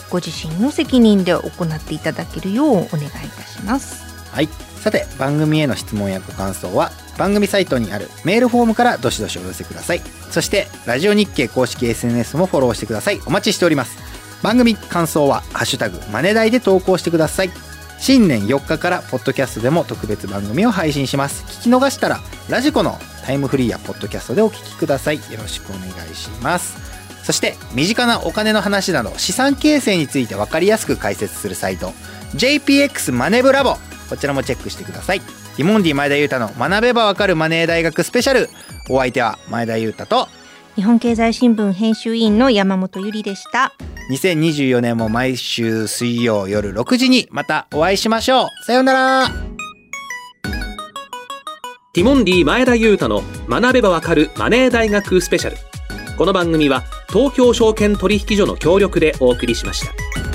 ご自身の責任で行っていただけるようお願いいたします。はいさて番組への質問やご感想は番組サイトにあるメールフォームからどしどしお寄せください。そしてラジオ日経公式 SNS もフォローしてください。お待ちしております。番組感想はハッシュタグマネダイで投稿してください。新年4日からポッドキャストでも特別番組を配信します。聞き逃したらラジコのタイムフリーやポッドキャストでお聞きください。よろしくお願いします。そして身近なお金の話など資産形成について分かりやすく解説するサイト JPX マネブラボ。こちらもチェックしてください。ティモンディ前田裕太の学べばわかるマネー大学スペシャル。お相手は前田裕太と日本経済新聞編集委員の山本ゆりでした。2024年も毎週水曜夜6時にまたお会いしましょう。さようなら。ティモンディ前田裕太の学べばわかるマネー大学スペシャル。この番組は東京証券取引所の協力でお送りしました。